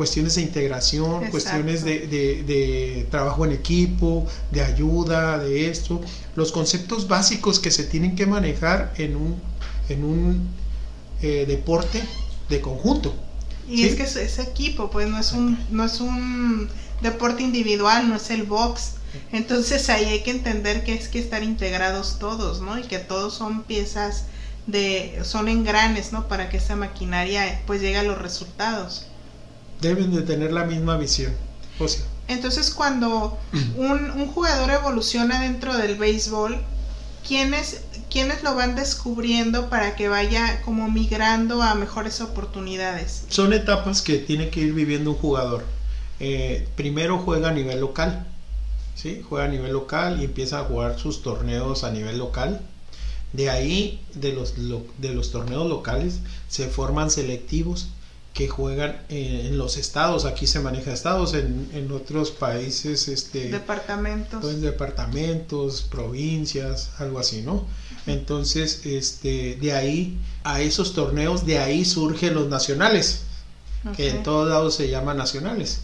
Speaker 2: cuestiones de integración, cuestiones de, de, trabajo en equipo, de ayuda, de esto, los conceptos básicos que se tienen que manejar en un, en un eh, deporte de conjunto.
Speaker 1: Y es que es, equipo, pues no es un, no es un deporte individual, no es el box. Entonces ahí hay que entender que es que estar integrados todos, ¿no? Y que todos son piezas de, son engranes, ¿no? Para que esa maquinaria pues llegue a los resultados
Speaker 2: deben de tener la misma visión. O sea.
Speaker 1: Entonces cuando un, un, jugador evoluciona dentro del béisbol, ¿quiénes, ¿quiénes lo van descubriendo para que vaya como migrando a mejores oportunidades?
Speaker 2: Son etapas que tiene que ir viviendo un jugador. Eh, primero juega a nivel local, ¿sí? juega a nivel local y empieza a jugar sus torneos a nivel local. De ahí, de los, de los torneos locales, se forman selectivos que juegan en, los estados, aquí se maneja estados, en, en otros países, este...
Speaker 1: Departamentos.
Speaker 2: Pues departamentos, provincias, algo así, ¿no? Entonces, este, de ahí, a esos torneos, de ahí surgen los nacionales, que en todos lados se llaman nacionales.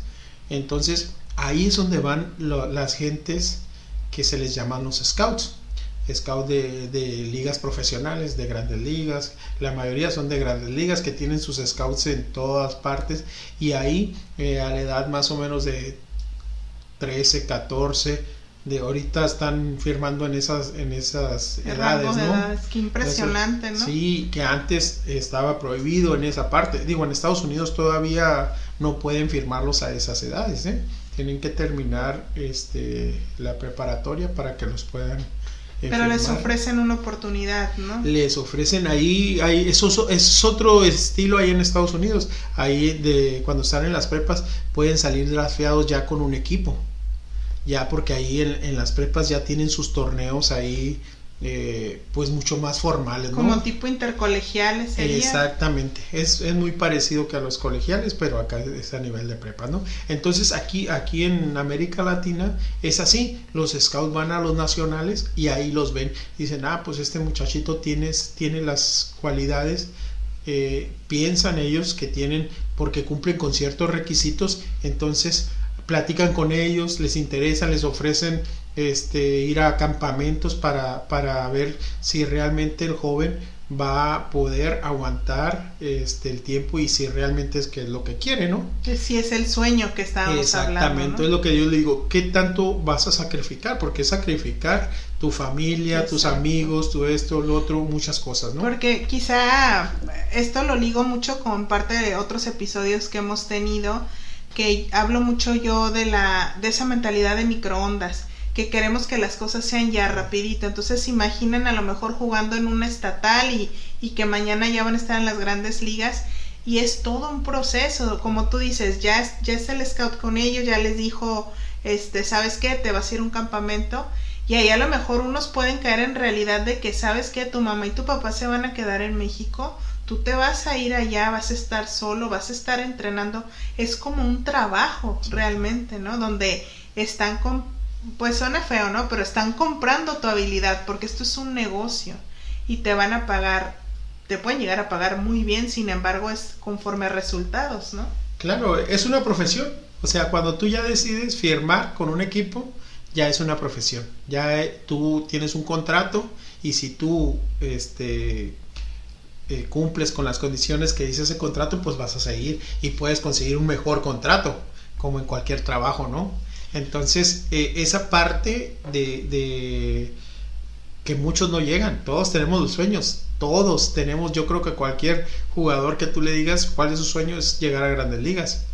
Speaker 2: Entonces, ahí es donde van las gentes que se les llaman los scouts scout de, ligas profesionales, de grandes ligas. La mayoría son de grandes ligas que tienen sus scouts en todas partes. Y ahí, eh, a la edad más o menos de 13, 14, de ahorita están firmando en esas en esas edades, ¿no?
Speaker 1: Qué impresionante, ¿no?
Speaker 2: Sí, que antes estaba prohibido en esa parte. Digo, en Estados Unidos todavía no pueden firmarlos a esas edades, ¿eh? Tienen que terminar este la preparatoria para que los puedan
Speaker 1: pero les ofrecen una oportunidad, ¿no?
Speaker 2: Les ofrecen ahí, ahí eso es otro estilo ahí en Estados Unidos. Ahí de cuando están en las prepas pueden salir drafteados ya con un equipo. Ya porque ahí en, en las prepas ya tienen sus torneos ahí eh, pues mucho más formales.
Speaker 1: Como tipo intercolegiales sería.
Speaker 2: Exactamente, es, es, muy parecido que a los colegiales, pero acá es a nivel de prepa, ¿no? Entonces aquí, aquí en América Latina es así, los scouts van a los nacionales y ahí los ven, dicen, ah, pues este muchachito tiene, tiene las cualidades, eh, piensan ellos que tienen, porque cumplen con ciertos requisitos, entonces platican con ellos, les interesa, les ofrecen este, ir a campamentos para, para ver si realmente el joven va a poder aguantar este el tiempo y si realmente es que es lo que quiere, ¿no?
Speaker 1: Que si es el sueño que estábamos
Speaker 2: Exactamente,
Speaker 1: hablando.
Speaker 2: Exactamente, es lo que yo le digo, ¿qué tanto vas a sacrificar? Porque sacrificar tu familia, tus amigos, tu esto, lo otro, muchas cosas, ¿no?
Speaker 1: Porque quizá esto lo ligo mucho con parte de otros episodios que hemos tenido, que hablo mucho yo de la de esa mentalidad de microondas que queremos que las cosas sean ya rapidito. Entonces imaginen a lo mejor jugando en una estatal y, y que mañana ya van a estar en las grandes ligas y es todo un proceso, como tú dices, ya es, ya es el scout con ellos, ya les dijo, este, ¿sabes qué? Te vas a ir a un campamento y ahí a lo mejor unos pueden caer en realidad de que, ¿sabes qué? Tu mamá y tu papá se van a quedar en México, tú te vas a ir allá, vas a estar solo, vas a estar entrenando, es como un trabajo realmente, ¿no? Donde están con pues suena feo, ¿no? Pero están comprando tu habilidad porque esto es un negocio y te van a pagar, te pueden llegar a pagar muy bien, sin embargo es conforme a resultados, ¿no?
Speaker 2: Claro, es una profesión. O sea, cuando tú ya decides firmar con un equipo, ya es una profesión. Ya eh, tú tienes un contrato y si tú este, eh, cumples con las condiciones que dice ese contrato, pues vas a seguir y puedes conseguir un mejor contrato, como en cualquier trabajo, ¿no? Entonces, eh, esa parte de, que muchos no llegan, todos tenemos los sueños, todos tenemos, yo creo que cualquier jugador que tú le digas cuál es su sueño es llegar a grandes ligas,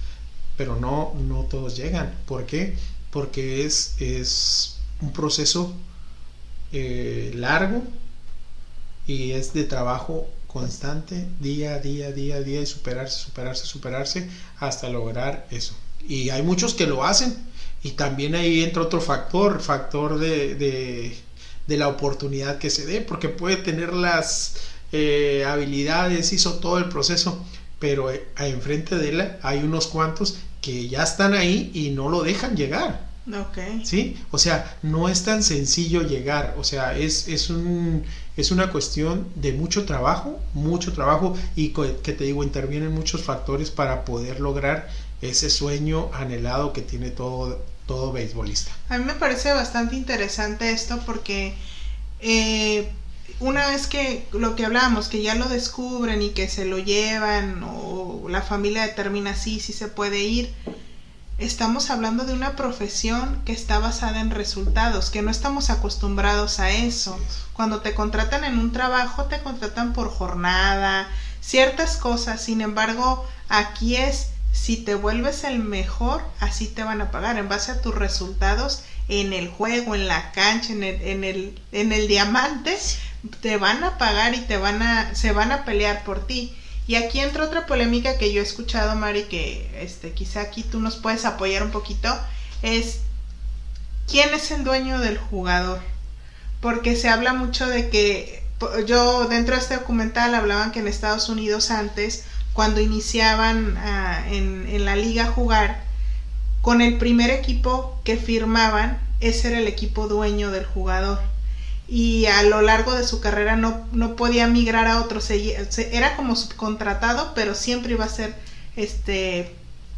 Speaker 2: pero no, no todos llegan. ¿Por qué? Porque es, un proceso eh, largo y es de trabajo constante, día a día, día a día, y superarse, superarse, superarse hasta lograr eso. Y hay muchos que lo hacen, y también ahí entra otro factor, factor de, de, la oportunidad que se dé, porque puede tener las eh, habilidades, hizo todo el proceso, pero eh, enfrente de él hay unos cuantos que ya están ahí y no lo dejan llegar.
Speaker 1: Okay.
Speaker 2: ¿Sí? O sea, no es tan sencillo llegar, o sea, es, es, un, es una cuestión de mucho trabajo, mucho trabajo y que te digo, intervienen muchos factores para poder lograr ese sueño anhelado que tiene todo, todo beisbolista.
Speaker 1: A mí me parece bastante interesante esto porque eh, una vez que lo que hablábamos, que ya lo descubren y que se lo llevan o la familia determina si sí, sí se puede ir, estamos hablando de una profesión que está basada en resultados, que no estamos acostumbrados a eso. Cuando te contratan en un trabajo, te contratan por jornada, ciertas cosas, sin embargo, aquí es si te vuelves el mejor, así te van a pagar en base a tus resultados en el juego, en la cancha, en el, en el, en el diamante, te van a pagar y te van a, se van a pelear por ti. Y aquí entra otra polémica que yo he escuchado, Mari, que este, quizá aquí tú nos puedes apoyar un poquito, es quién es el dueño del jugador. Porque se habla mucho de que, yo dentro de este documental hablaban que en Estados Unidos antes, cuando iniciaban ah, en, en la liga a jugar, con el primer equipo que firmaban, ese era el equipo dueño del jugador y a lo largo de su carrera no, no podía migrar a otro, era como subcontratado, pero siempre iba a ser, este,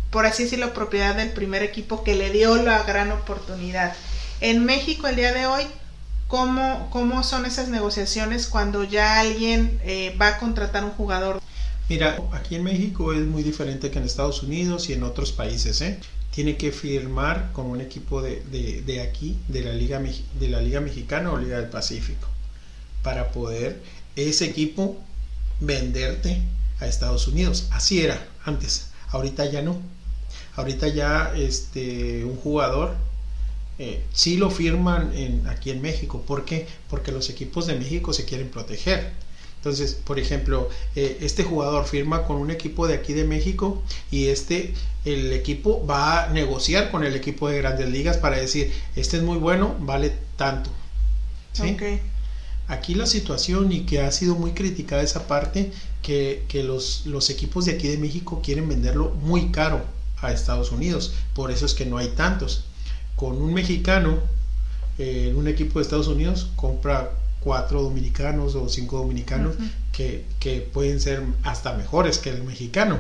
Speaker 1: por así decirlo, propiedad del primer equipo que le dio la gran oportunidad. En México el día de hoy, ¿cómo, cómo son esas negociaciones cuando ya alguien eh, va a contratar un jugador?
Speaker 2: Mira, aquí en México es muy diferente que en Estados Unidos y en otros países. ¿eh? tiene que firmar con un equipo de, de, aquí, de la, Liga, de la Liga Mexicana o Liga del Pacífico, para poder ese equipo venderte a Estados Unidos. Así era antes, ahorita ya no. Ahorita ya este, un jugador eh, sí lo firman en, aquí en México. ¿Por qué? Porque los equipos de México se quieren proteger entonces, por ejemplo, eh, este jugador firma con un equipo de aquí de México y este, el equipo va a negociar con el equipo de grandes ligas para decir, este es muy bueno, vale tanto. ¿Sí? Aquí la situación y que ha sido muy criticada esa parte, que, los, los equipos de aquí de México quieren venderlo muy caro a Estados Unidos, por eso es que no hay tantos. Con un mexicano, en eh, un equipo de Estados Unidos compra cuatro dominicanos o cinco dominicanos que, que, pueden ser hasta mejores que el mexicano.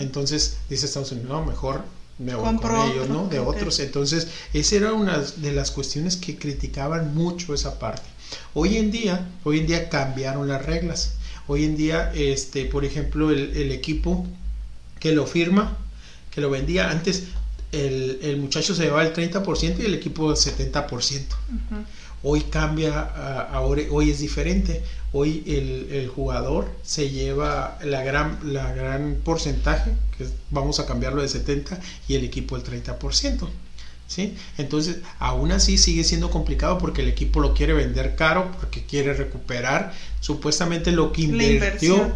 Speaker 2: Entonces dice Estados Unidos, no, mejor me voy con ellos, ¿no? De otros. Entonces, esa era una de las cuestiones que criticaban mucho esa parte. Hoy en día, hoy en día cambiaron las reglas. Hoy en día, este, por ejemplo, el, el equipo que lo firma, que lo vendía antes, el, el muchacho se llevaba el 30% y el equipo el 70%. Hoy cambia, ahora, hoy es diferente. Hoy el, jugador se lleva la gran, la gran porcentaje, que vamos a cambiarlo de 70, y el equipo el 30%. ¿Sí? Entonces, aún así sigue siendo complicado porque el equipo lo quiere vender caro, porque quiere recuperar supuestamente lo que invirtió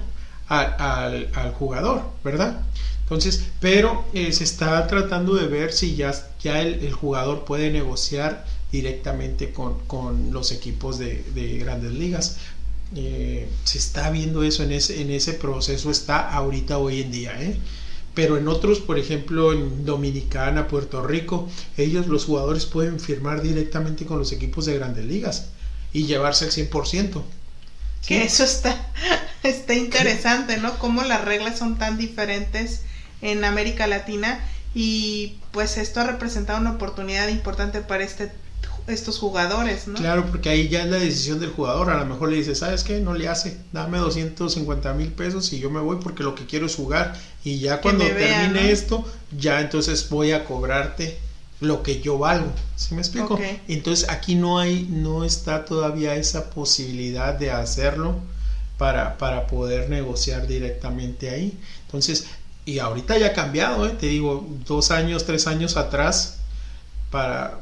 Speaker 2: al, al, jugador, ¿verdad? Entonces, pero eh, se está tratando de ver si ya, ya el, el jugador puede negociar directamente con, con los equipos de, de grandes ligas. Eh, se está viendo eso en ese, en ese proceso, está ahorita hoy en día. ¿eh? Pero en otros, por ejemplo, en Dominicana, Puerto Rico, ellos, los jugadores, pueden firmar directamente con los equipos de grandes ligas y llevarse el 100%.
Speaker 1: Que eso está, *laughs* está interesante, ¿no? Cómo las reglas son tan diferentes en América Latina y pues esto ha representado una oportunidad importante para este estos jugadores, ¿no?
Speaker 2: Claro, porque ahí ya es la decisión del jugador. A lo mejor le dice, ¿sabes qué? No le hace, dame 250 mil pesos y yo me voy porque lo que quiero es jugar. Y ya cuando termine esto, ya entonces voy a cobrarte lo que yo valgo. ¿Sí me explico? Entonces aquí no hay, no está todavía esa posibilidad de hacerlo para, para poder negociar directamente ahí. Entonces, y ahorita ya ha cambiado, ¿eh? te digo, dos años, tres años atrás, para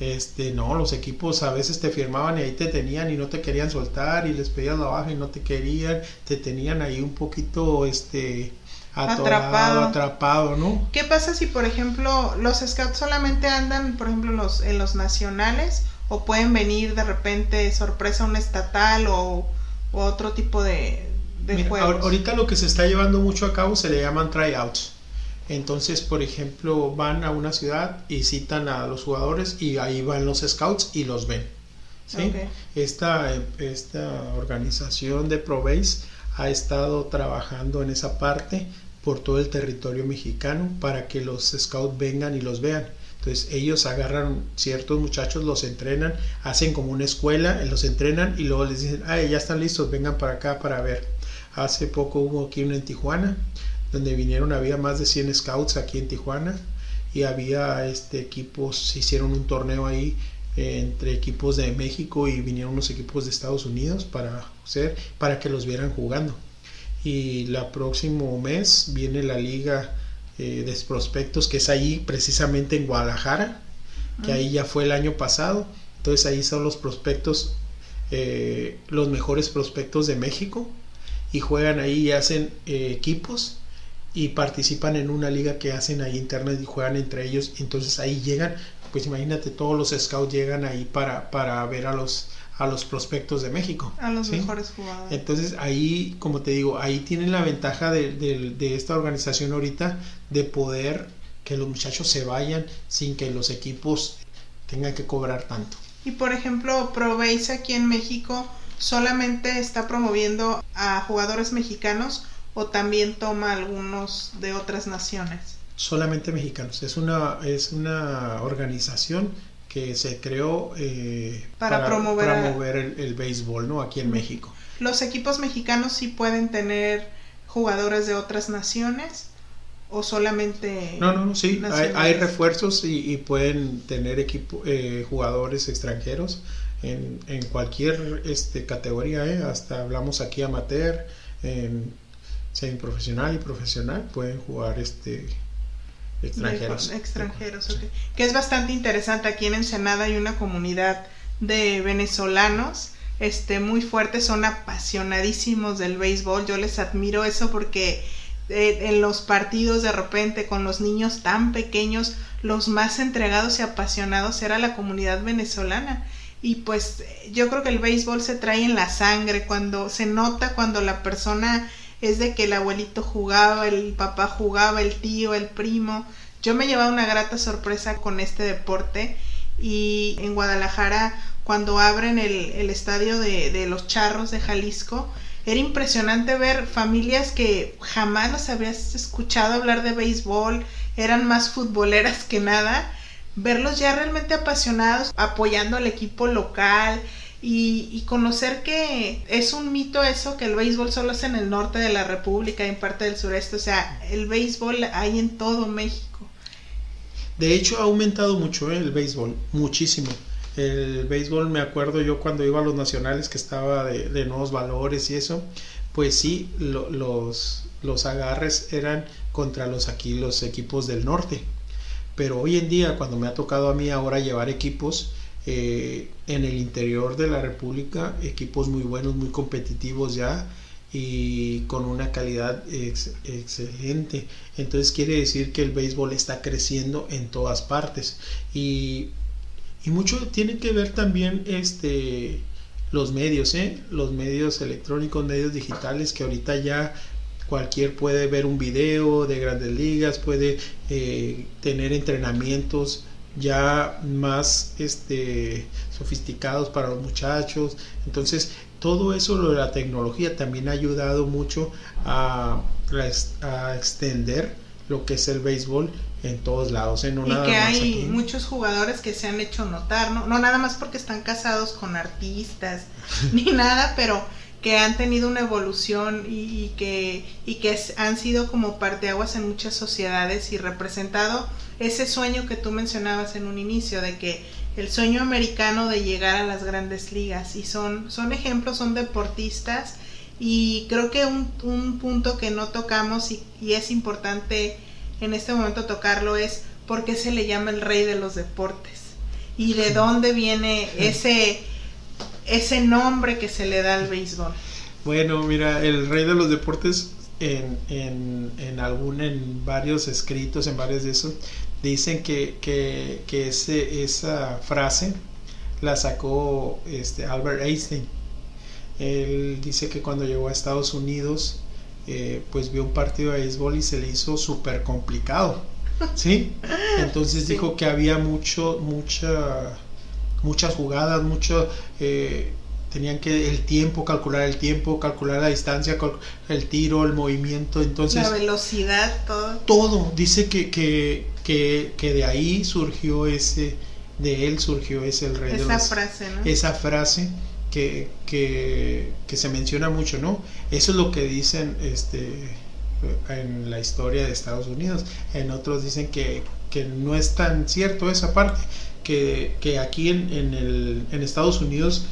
Speaker 2: este no los equipos a veces te firmaban y ahí te tenían y no te querían soltar y les pedías la baja y no te querían te tenían ahí un poquito este atrapado. atrapado no
Speaker 1: qué pasa si por ejemplo los scouts solamente andan por ejemplo los en los nacionales o pueden venir de repente sorpresa un estatal o, otro tipo de, de juegos
Speaker 2: ahorita lo que se está llevando mucho a cabo se le llaman tryouts entonces, por ejemplo, van a una ciudad y citan a los jugadores y ahí van los scouts y los ven. ¿sí? Esta, esta organización de ProBase ha estado trabajando en esa parte por todo el territorio mexicano para que los scouts vengan y los vean. Entonces ellos agarran ciertos muchachos, los entrenan, hacen como una escuela, los entrenan y luego les dicen, ah, ya están listos, vengan para acá para ver. Hace poco hubo aquí uno en Tijuana, donde vinieron, había más de 100 scouts aquí en Tijuana y había este equipos, hicieron un torneo ahí eh, entre equipos de México y vinieron unos equipos de Estados Unidos para hacer, para que los vieran jugando. Y la próximo mes viene la liga eh, de prospectos que es ahí precisamente en Guadalajara, que ahí ya fue el año pasado. Entonces ahí son los prospectos, eh, los mejores prospectos de México y juegan ahí y hacen equipos y participan en una liga que hacen ahí internet y juegan entre ellos. Entonces ahí llegan, pues imagínate, todos los scouts llegan ahí para, para ver a los a los prospectos de México.
Speaker 1: A los mejores jugadores.
Speaker 2: Entonces ahí, como te digo, ahí tienen la ventaja de, de, esta organización ahorita de poder que los muchachos se vayan sin que los equipos tengan que cobrar tanto.
Speaker 1: Y por ejemplo, ProBase aquí en México solamente está promoviendo a jugadores mexicanos o también toma algunos de otras naciones?
Speaker 2: Solamente mexicanos. Es una, es una organización que se creó eh,
Speaker 1: para, promover,
Speaker 2: el, béisbol ¿no? aquí en México.
Speaker 1: ¿Los equipos mexicanos sí pueden tener jugadores de otras naciones? ¿O solamente.?
Speaker 2: No, no, no, sí. Hay, refuerzos y, pueden tener equipo, eh, jugadores extranjeros en, en cualquier este, categoría, ¿eh? hasta hablamos aquí amateur, en profesional y profesional pueden jugar este extranjeros.
Speaker 1: extranjeros, Que es bastante interesante. Aquí en Ensenada hay una comunidad de venezolanos este muy fuertes, son apasionadísimos del béisbol. Yo les admiro eso porque eh, en los partidos de repente con los niños tan pequeños, los más entregados y apasionados era la comunidad venezolana. Y pues yo creo que el béisbol se trae en la sangre cuando se nota cuando la persona es de que el abuelito jugaba, el papá jugaba, el tío, el primo. Yo me llevaba una grata sorpresa con este deporte y en Guadalajara cuando abren el, el estadio de, de, los Charros de Jalisco, era impresionante ver familias que jamás las habías escuchado hablar de béisbol, eran más futboleras que nada, verlos ya realmente apasionados, apoyando al equipo local, y, conocer que es un mito eso, que el béisbol solo es en el norte de la República y en parte del sureste, o sea, el béisbol hay en todo México.
Speaker 2: De hecho, ha aumentado mucho ¿eh? el béisbol, muchísimo. El béisbol, me acuerdo yo cuando iba a los nacionales que estaba de, nuevos valores y eso, pues sí, los, los agarres eran contra los aquí, los equipos del norte. Pero hoy en día, cuando me ha tocado a mí ahora llevar equipos, eh, en el interior de la República, equipos muy buenos, muy competitivos ya y con una calidad excelente. Entonces quiere decir que el béisbol está creciendo en todas partes y, y mucho tiene que ver también este los medios, ¿eh? los medios electrónicos, medios digitales que ahorita ya cualquier puede ver un video de grandes ligas, puede eh, tener entrenamientos ya más este, sofisticados para los muchachos. Entonces, todo eso, lo de la tecnología, también ha ayudado mucho a, a extender lo que es el béisbol en todos lados. ¿eh?
Speaker 1: y que hay muchos jugadores que se han hecho notar, ¿no? No nada más porque están casados con artistas *laughs* ni nada, pero que han tenido una evolución y, que, y que han sido como parteaguas en muchas sociedades y representado ese sueño que tú mencionabas en un inicio de que el sueño americano de llegar a las grandes ligas. Y son, son ejemplos, son deportistas y creo que un, un punto que no tocamos y, y, es importante en este momento tocarlo es por qué se le llama el rey de los deportes y de dónde viene ese ese nombre que se le da al béisbol?
Speaker 2: Bueno, mira, el rey de los deportes en, en, en algún, en varios escritos, en varios de esos, dicen que, que, que ese, esa frase la sacó este, Albert Einstein. Él dice que cuando llegó a Estados Unidos, eh, pues vio un partido de béisbol y se le hizo súper complicado. ¿Sí? *laughs* Entonces dijo que había mucho, mucha muchas jugadas, mucho, eh, tenían que el tiempo, calcular el tiempo, calcular la distancia, el tiro, el movimiento, entonces...
Speaker 1: La velocidad, todo.
Speaker 2: Todo, dice que, que, que, que de ahí surgió ese, de él surgió ese el rey
Speaker 1: esa
Speaker 2: de los...
Speaker 1: frase, ¿no?
Speaker 2: Esa frase que, que, que se menciona mucho, ¿no? Eso es lo que dicen este, en la historia de Estados Unidos. En otros dicen que, que no es tan cierto esa parte, que, que aquí en, en, el, en Estados Unidos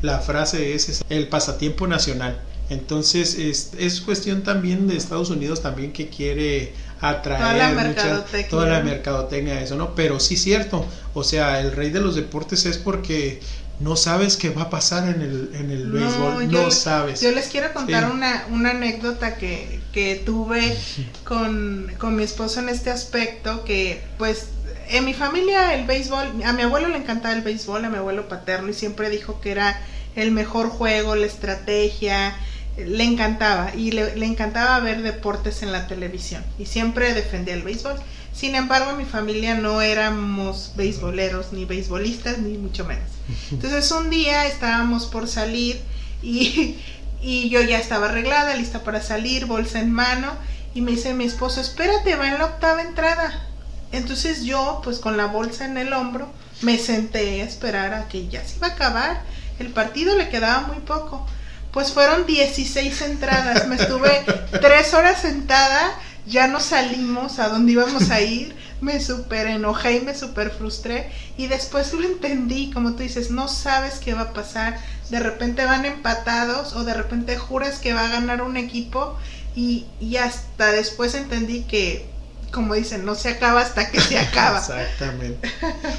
Speaker 2: la frase es, el pasatiempo nacional. Entonces es, es, cuestión también de Estados Unidos también que quiere atraer
Speaker 1: toda la
Speaker 2: mucha-
Speaker 1: mercadotecnia.
Speaker 2: toda la mercadotecnia eso, ¿no? Pero sí cierto, o sea, el rey de los deportes es porque no sabes qué va a pasar en el, en el
Speaker 1: No,
Speaker 2: béisbol, no sabes.
Speaker 1: Yo les quiero contar
Speaker 2: Sí.
Speaker 1: una, una anécdota que, que tuve *laughs* con, con mi esposo en este aspecto, que pues en mi familia el béisbol, a mi abuelo le encantaba el béisbol, a mi abuelo paterno, y siempre dijo que era el mejor juego, la estrategia, le encantaba, y le, le encantaba ver deportes en la televisión, y siempre defendía el béisbol. Sin embargo, en mi familia no éramos beisboleros, ni beisbolistas, ni mucho menos. Entonces un día estábamos por salir y, *laughs* y yo ya estaba arreglada, lista para salir, bolsa en mano, y me dice mi esposo, espérate, va en la octava entrada. Entonces yo, pues con la bolsa en el hombro, me senté a esperar a que ya se iba a acabar. El partido le quedaba muy poco. Pues fueron 16 entradas. Me estuve *laughs* tres horas sentada, ya no salimos a dónde íbamos a ir. Me súper enojé y me súper frustré. Y después lo entendí, como tú dices, no sabes qué va a pasar. De repente van empatados o de repente juras que va a ganar un equipo. Y, y hasta después entendí que, como dicen, no se acaba hasta que se acaba. *laughs*
Speaker 2: Exactamente.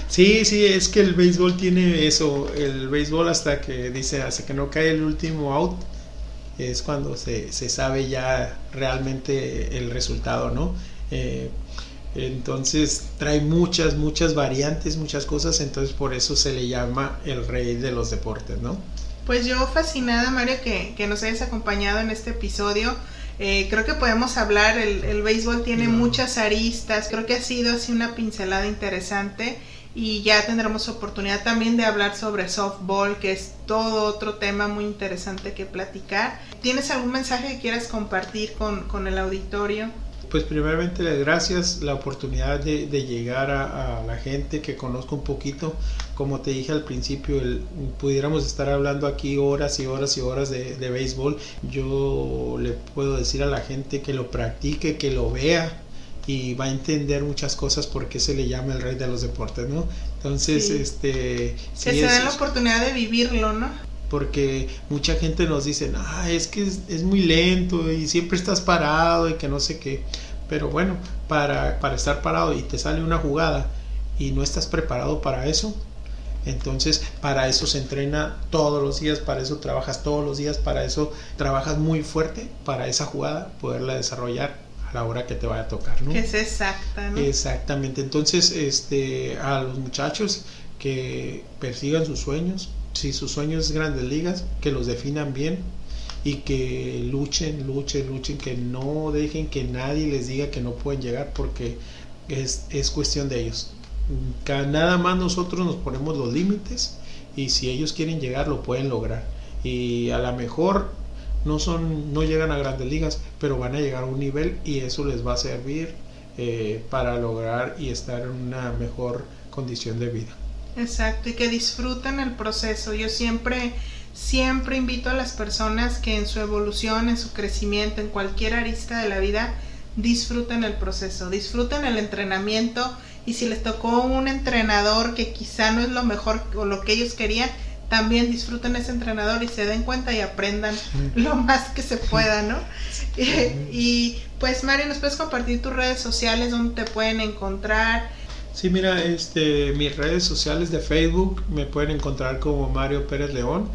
Speaker 2: Sí, sí, es que el béisbol tiene eso, el béisbol hasta que dice, hasta que no cae el último out, es cuando se, se sabe ya realmente el resultado, ¿no? Eh, entonces trae muchas, muchas variantes, muchas cosas, entonces por eso se le llama el rey de los deportes, ¿no?
Speaker 1: Pues yo fascinada, Mario, que, que nos hayas acompañado en este episodio. Eh, creo que podemos hablar, el, el béisbol tiene
Speaker 2: No.
Speaker 1: muchas aristas, creo que ha sido así una pincelada interesante y ya tendremos oportunidad también de hablar sobre softball, que es todo otro tema muy interesante que platicar. ¿Tienes algún mensaje que quieras compartir con, con el auditorio?
Speaker 2: Pues primeramente las gracias, la oportunidad de, de llegar a, a la gente que conozco un poquito. Como te dije al principio, el- pudiéramos estar hablando aquí horas y horas y horas de, de béisbol. Yo le puedo decir a la gente que lo practique, que lo vea y va a entender muchas cosas por qué se le llama el rey de los deportes, ¿no? Entonces,
Speaker 1: Sí.
Speaker 2: este... sí
Speaker 1: que se den la oportunidad de vivirlo, ¿no?
Speaker 2: Porque mucha gente nos dice, ah, es que es, es muy lento y siempre estás parado y que no sé qué. Pero bueno, para, para estar parado y te sale una jugada y no estás preparado para eso, entonces para eso se entrena todos los días, para eso trabajas todos los días, para eso trabajas muy fuerte, para esa jugada poderla desarrollar a la hora que te vaya a tocar, ¿no?
Speaker 1: Es exacta, ¿no?
Speaker 2: Exactamente. Entonces, este, a los muchachos que persigan sus sueños, si su sueño es grandes ligas, que los definan bien y que luchen, luchen, luchen, que no dejen que nadie les diga que no pueden llegar porque es, es cuestión de ellos. Nada más nosotros nos ponemos los límites y si ellos quieren llegar lo pueden lograr. Y a lo mejor no son, no llegan a grandes ligas, pero van a llegar a un nivel y eso les va a servir eh, para lograr y estar en una mejor condición de vida.
Speaker 1: Exacto, y que disfruten el proceso. Yo siempre, siempre invito a las personas que en su evolución, en su crecimiento, en cualquier arista de la vida, disfruten el proceso, disfruten el entrenamiento y si les tocó un entrenador que quizá no es lo mejor o lo que ellos querían, también disfruten ese entrenador y se den cuenta y aprendan lo más que se pueda, ¿no? *laughs* Y pues Mario, ¿nos puedes compartir tus redes sociales donde te pueden encontrar?
Speaker 2: Sí, mira, este, mis redes sociales de Facebook me pueden encontrar como Mario Pérez León,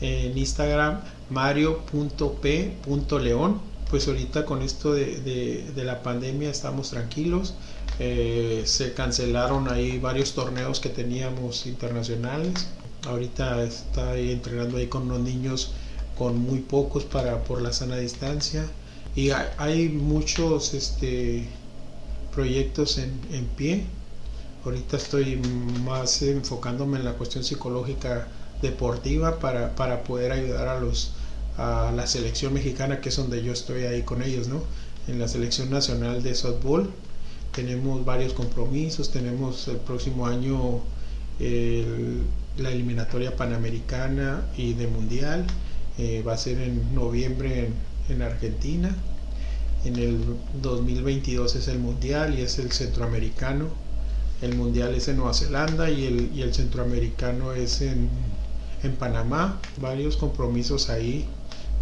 Speaker 2: en Instagram mario.p.león. Pues ahorita con esto de, de- la pandemia estamos tranquilos. Eh, se cancelaron ahí varios torneos que teníamos internacionales. Ahorita está ahí entrenando ahí con unos niños con muy pocos para por la sana distancia. Y hay, hay muchos este, proyectos en, en pie. Ahorita estoy más enfocándome en la cuestión psicológica deportiva para, para poder ayudar a los a la selección mexicana que es donde yo estoy ahí con ellos, ¿no? En la selección nacional de softball. Tenemos varios compromisos, tenemos el próximo año la eliminatoria panamericana y de mundial, eh, va a ser en noviembre en, en Argentina, en el 2022 es el mundial y es el centroamericano, el mundial es en Nueva Zelanda y el, y el centroamericano es en, en Panamá, varios compromisos ahí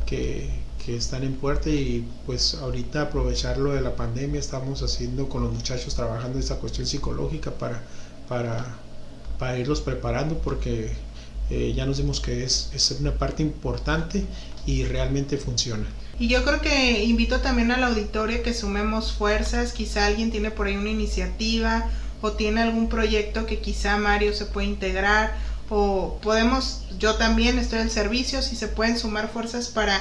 Speaker 2: que, que están en puerta y pues ahorita aprovechar lo de la pandemia estamos haciendo con los muchachos trabajando esa cuestión psicológica para, para, para irlos preparando porque eh, ya nos dimos que es, es una parte importante y realmente funciona.
Speaker 1: Y yo creo que invito también al auditorio que sumemos fuerzas, quizá alguien tiene por ahí una iniciativa o tiene algún proyecto que quizá Mario se puede integrar o podemos, yo también estoy al servicio, si se pueden sumar fuerzas para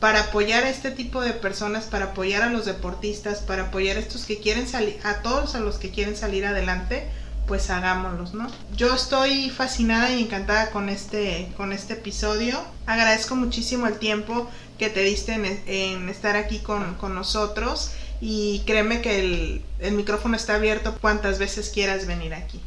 Speaker 1: para apoyar a este tipo de personas, para apoyar a los deportistas, para apoyar a estos que quieren salir, a todos a los que quieren salir adelante, pues hagámoslos, ¿no? Yo estoy fascinada y encantada con este, con este episodio. Agradezco muchísimo el tiempo que te diste en, estar aquí con, con, nosotros y créeme que el, micrófono está abierto cuantas veces quieras venir aquí.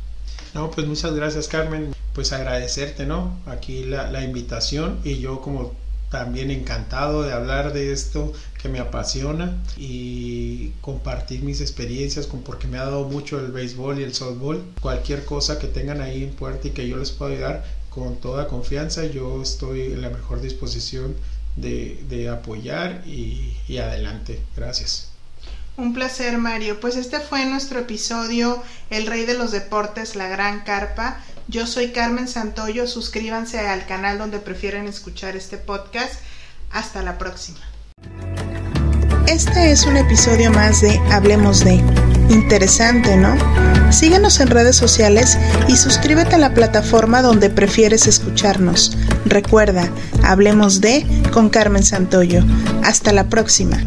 Speaker 2: No, pues muchas gracias Carmen, pues agradecerte, ¿no? Aquí la, invitación y yo como también encantado de hablar de esto que me apasiona y compartir mis experiencias con porque me ha dado mucho el béisbol y el softball. Cualquier cosa que tengan ahí en puerta y que yo les pueda ayudar con toda confianza, yo estoy en la mejor disposición de, apoyar y adelante. Gracias.
Speaker 1: Un placer, Mario. Pues este fue nuestro episodio El Rey de los Deportes, la Gran Carpa. Yo soy Carmen Santoyo, suscríbanse al canal donde prefieren escuchar este podcast. Hasta la próxima. Este es un episodio más de Hablemos de. Interesante, ¿no? Síguenos en redes sociales y suscríbete a la plataforma donde prefieres escucharnos. Recuerda, Hablemos de con Carmen Santoyo. Hasta la próxima.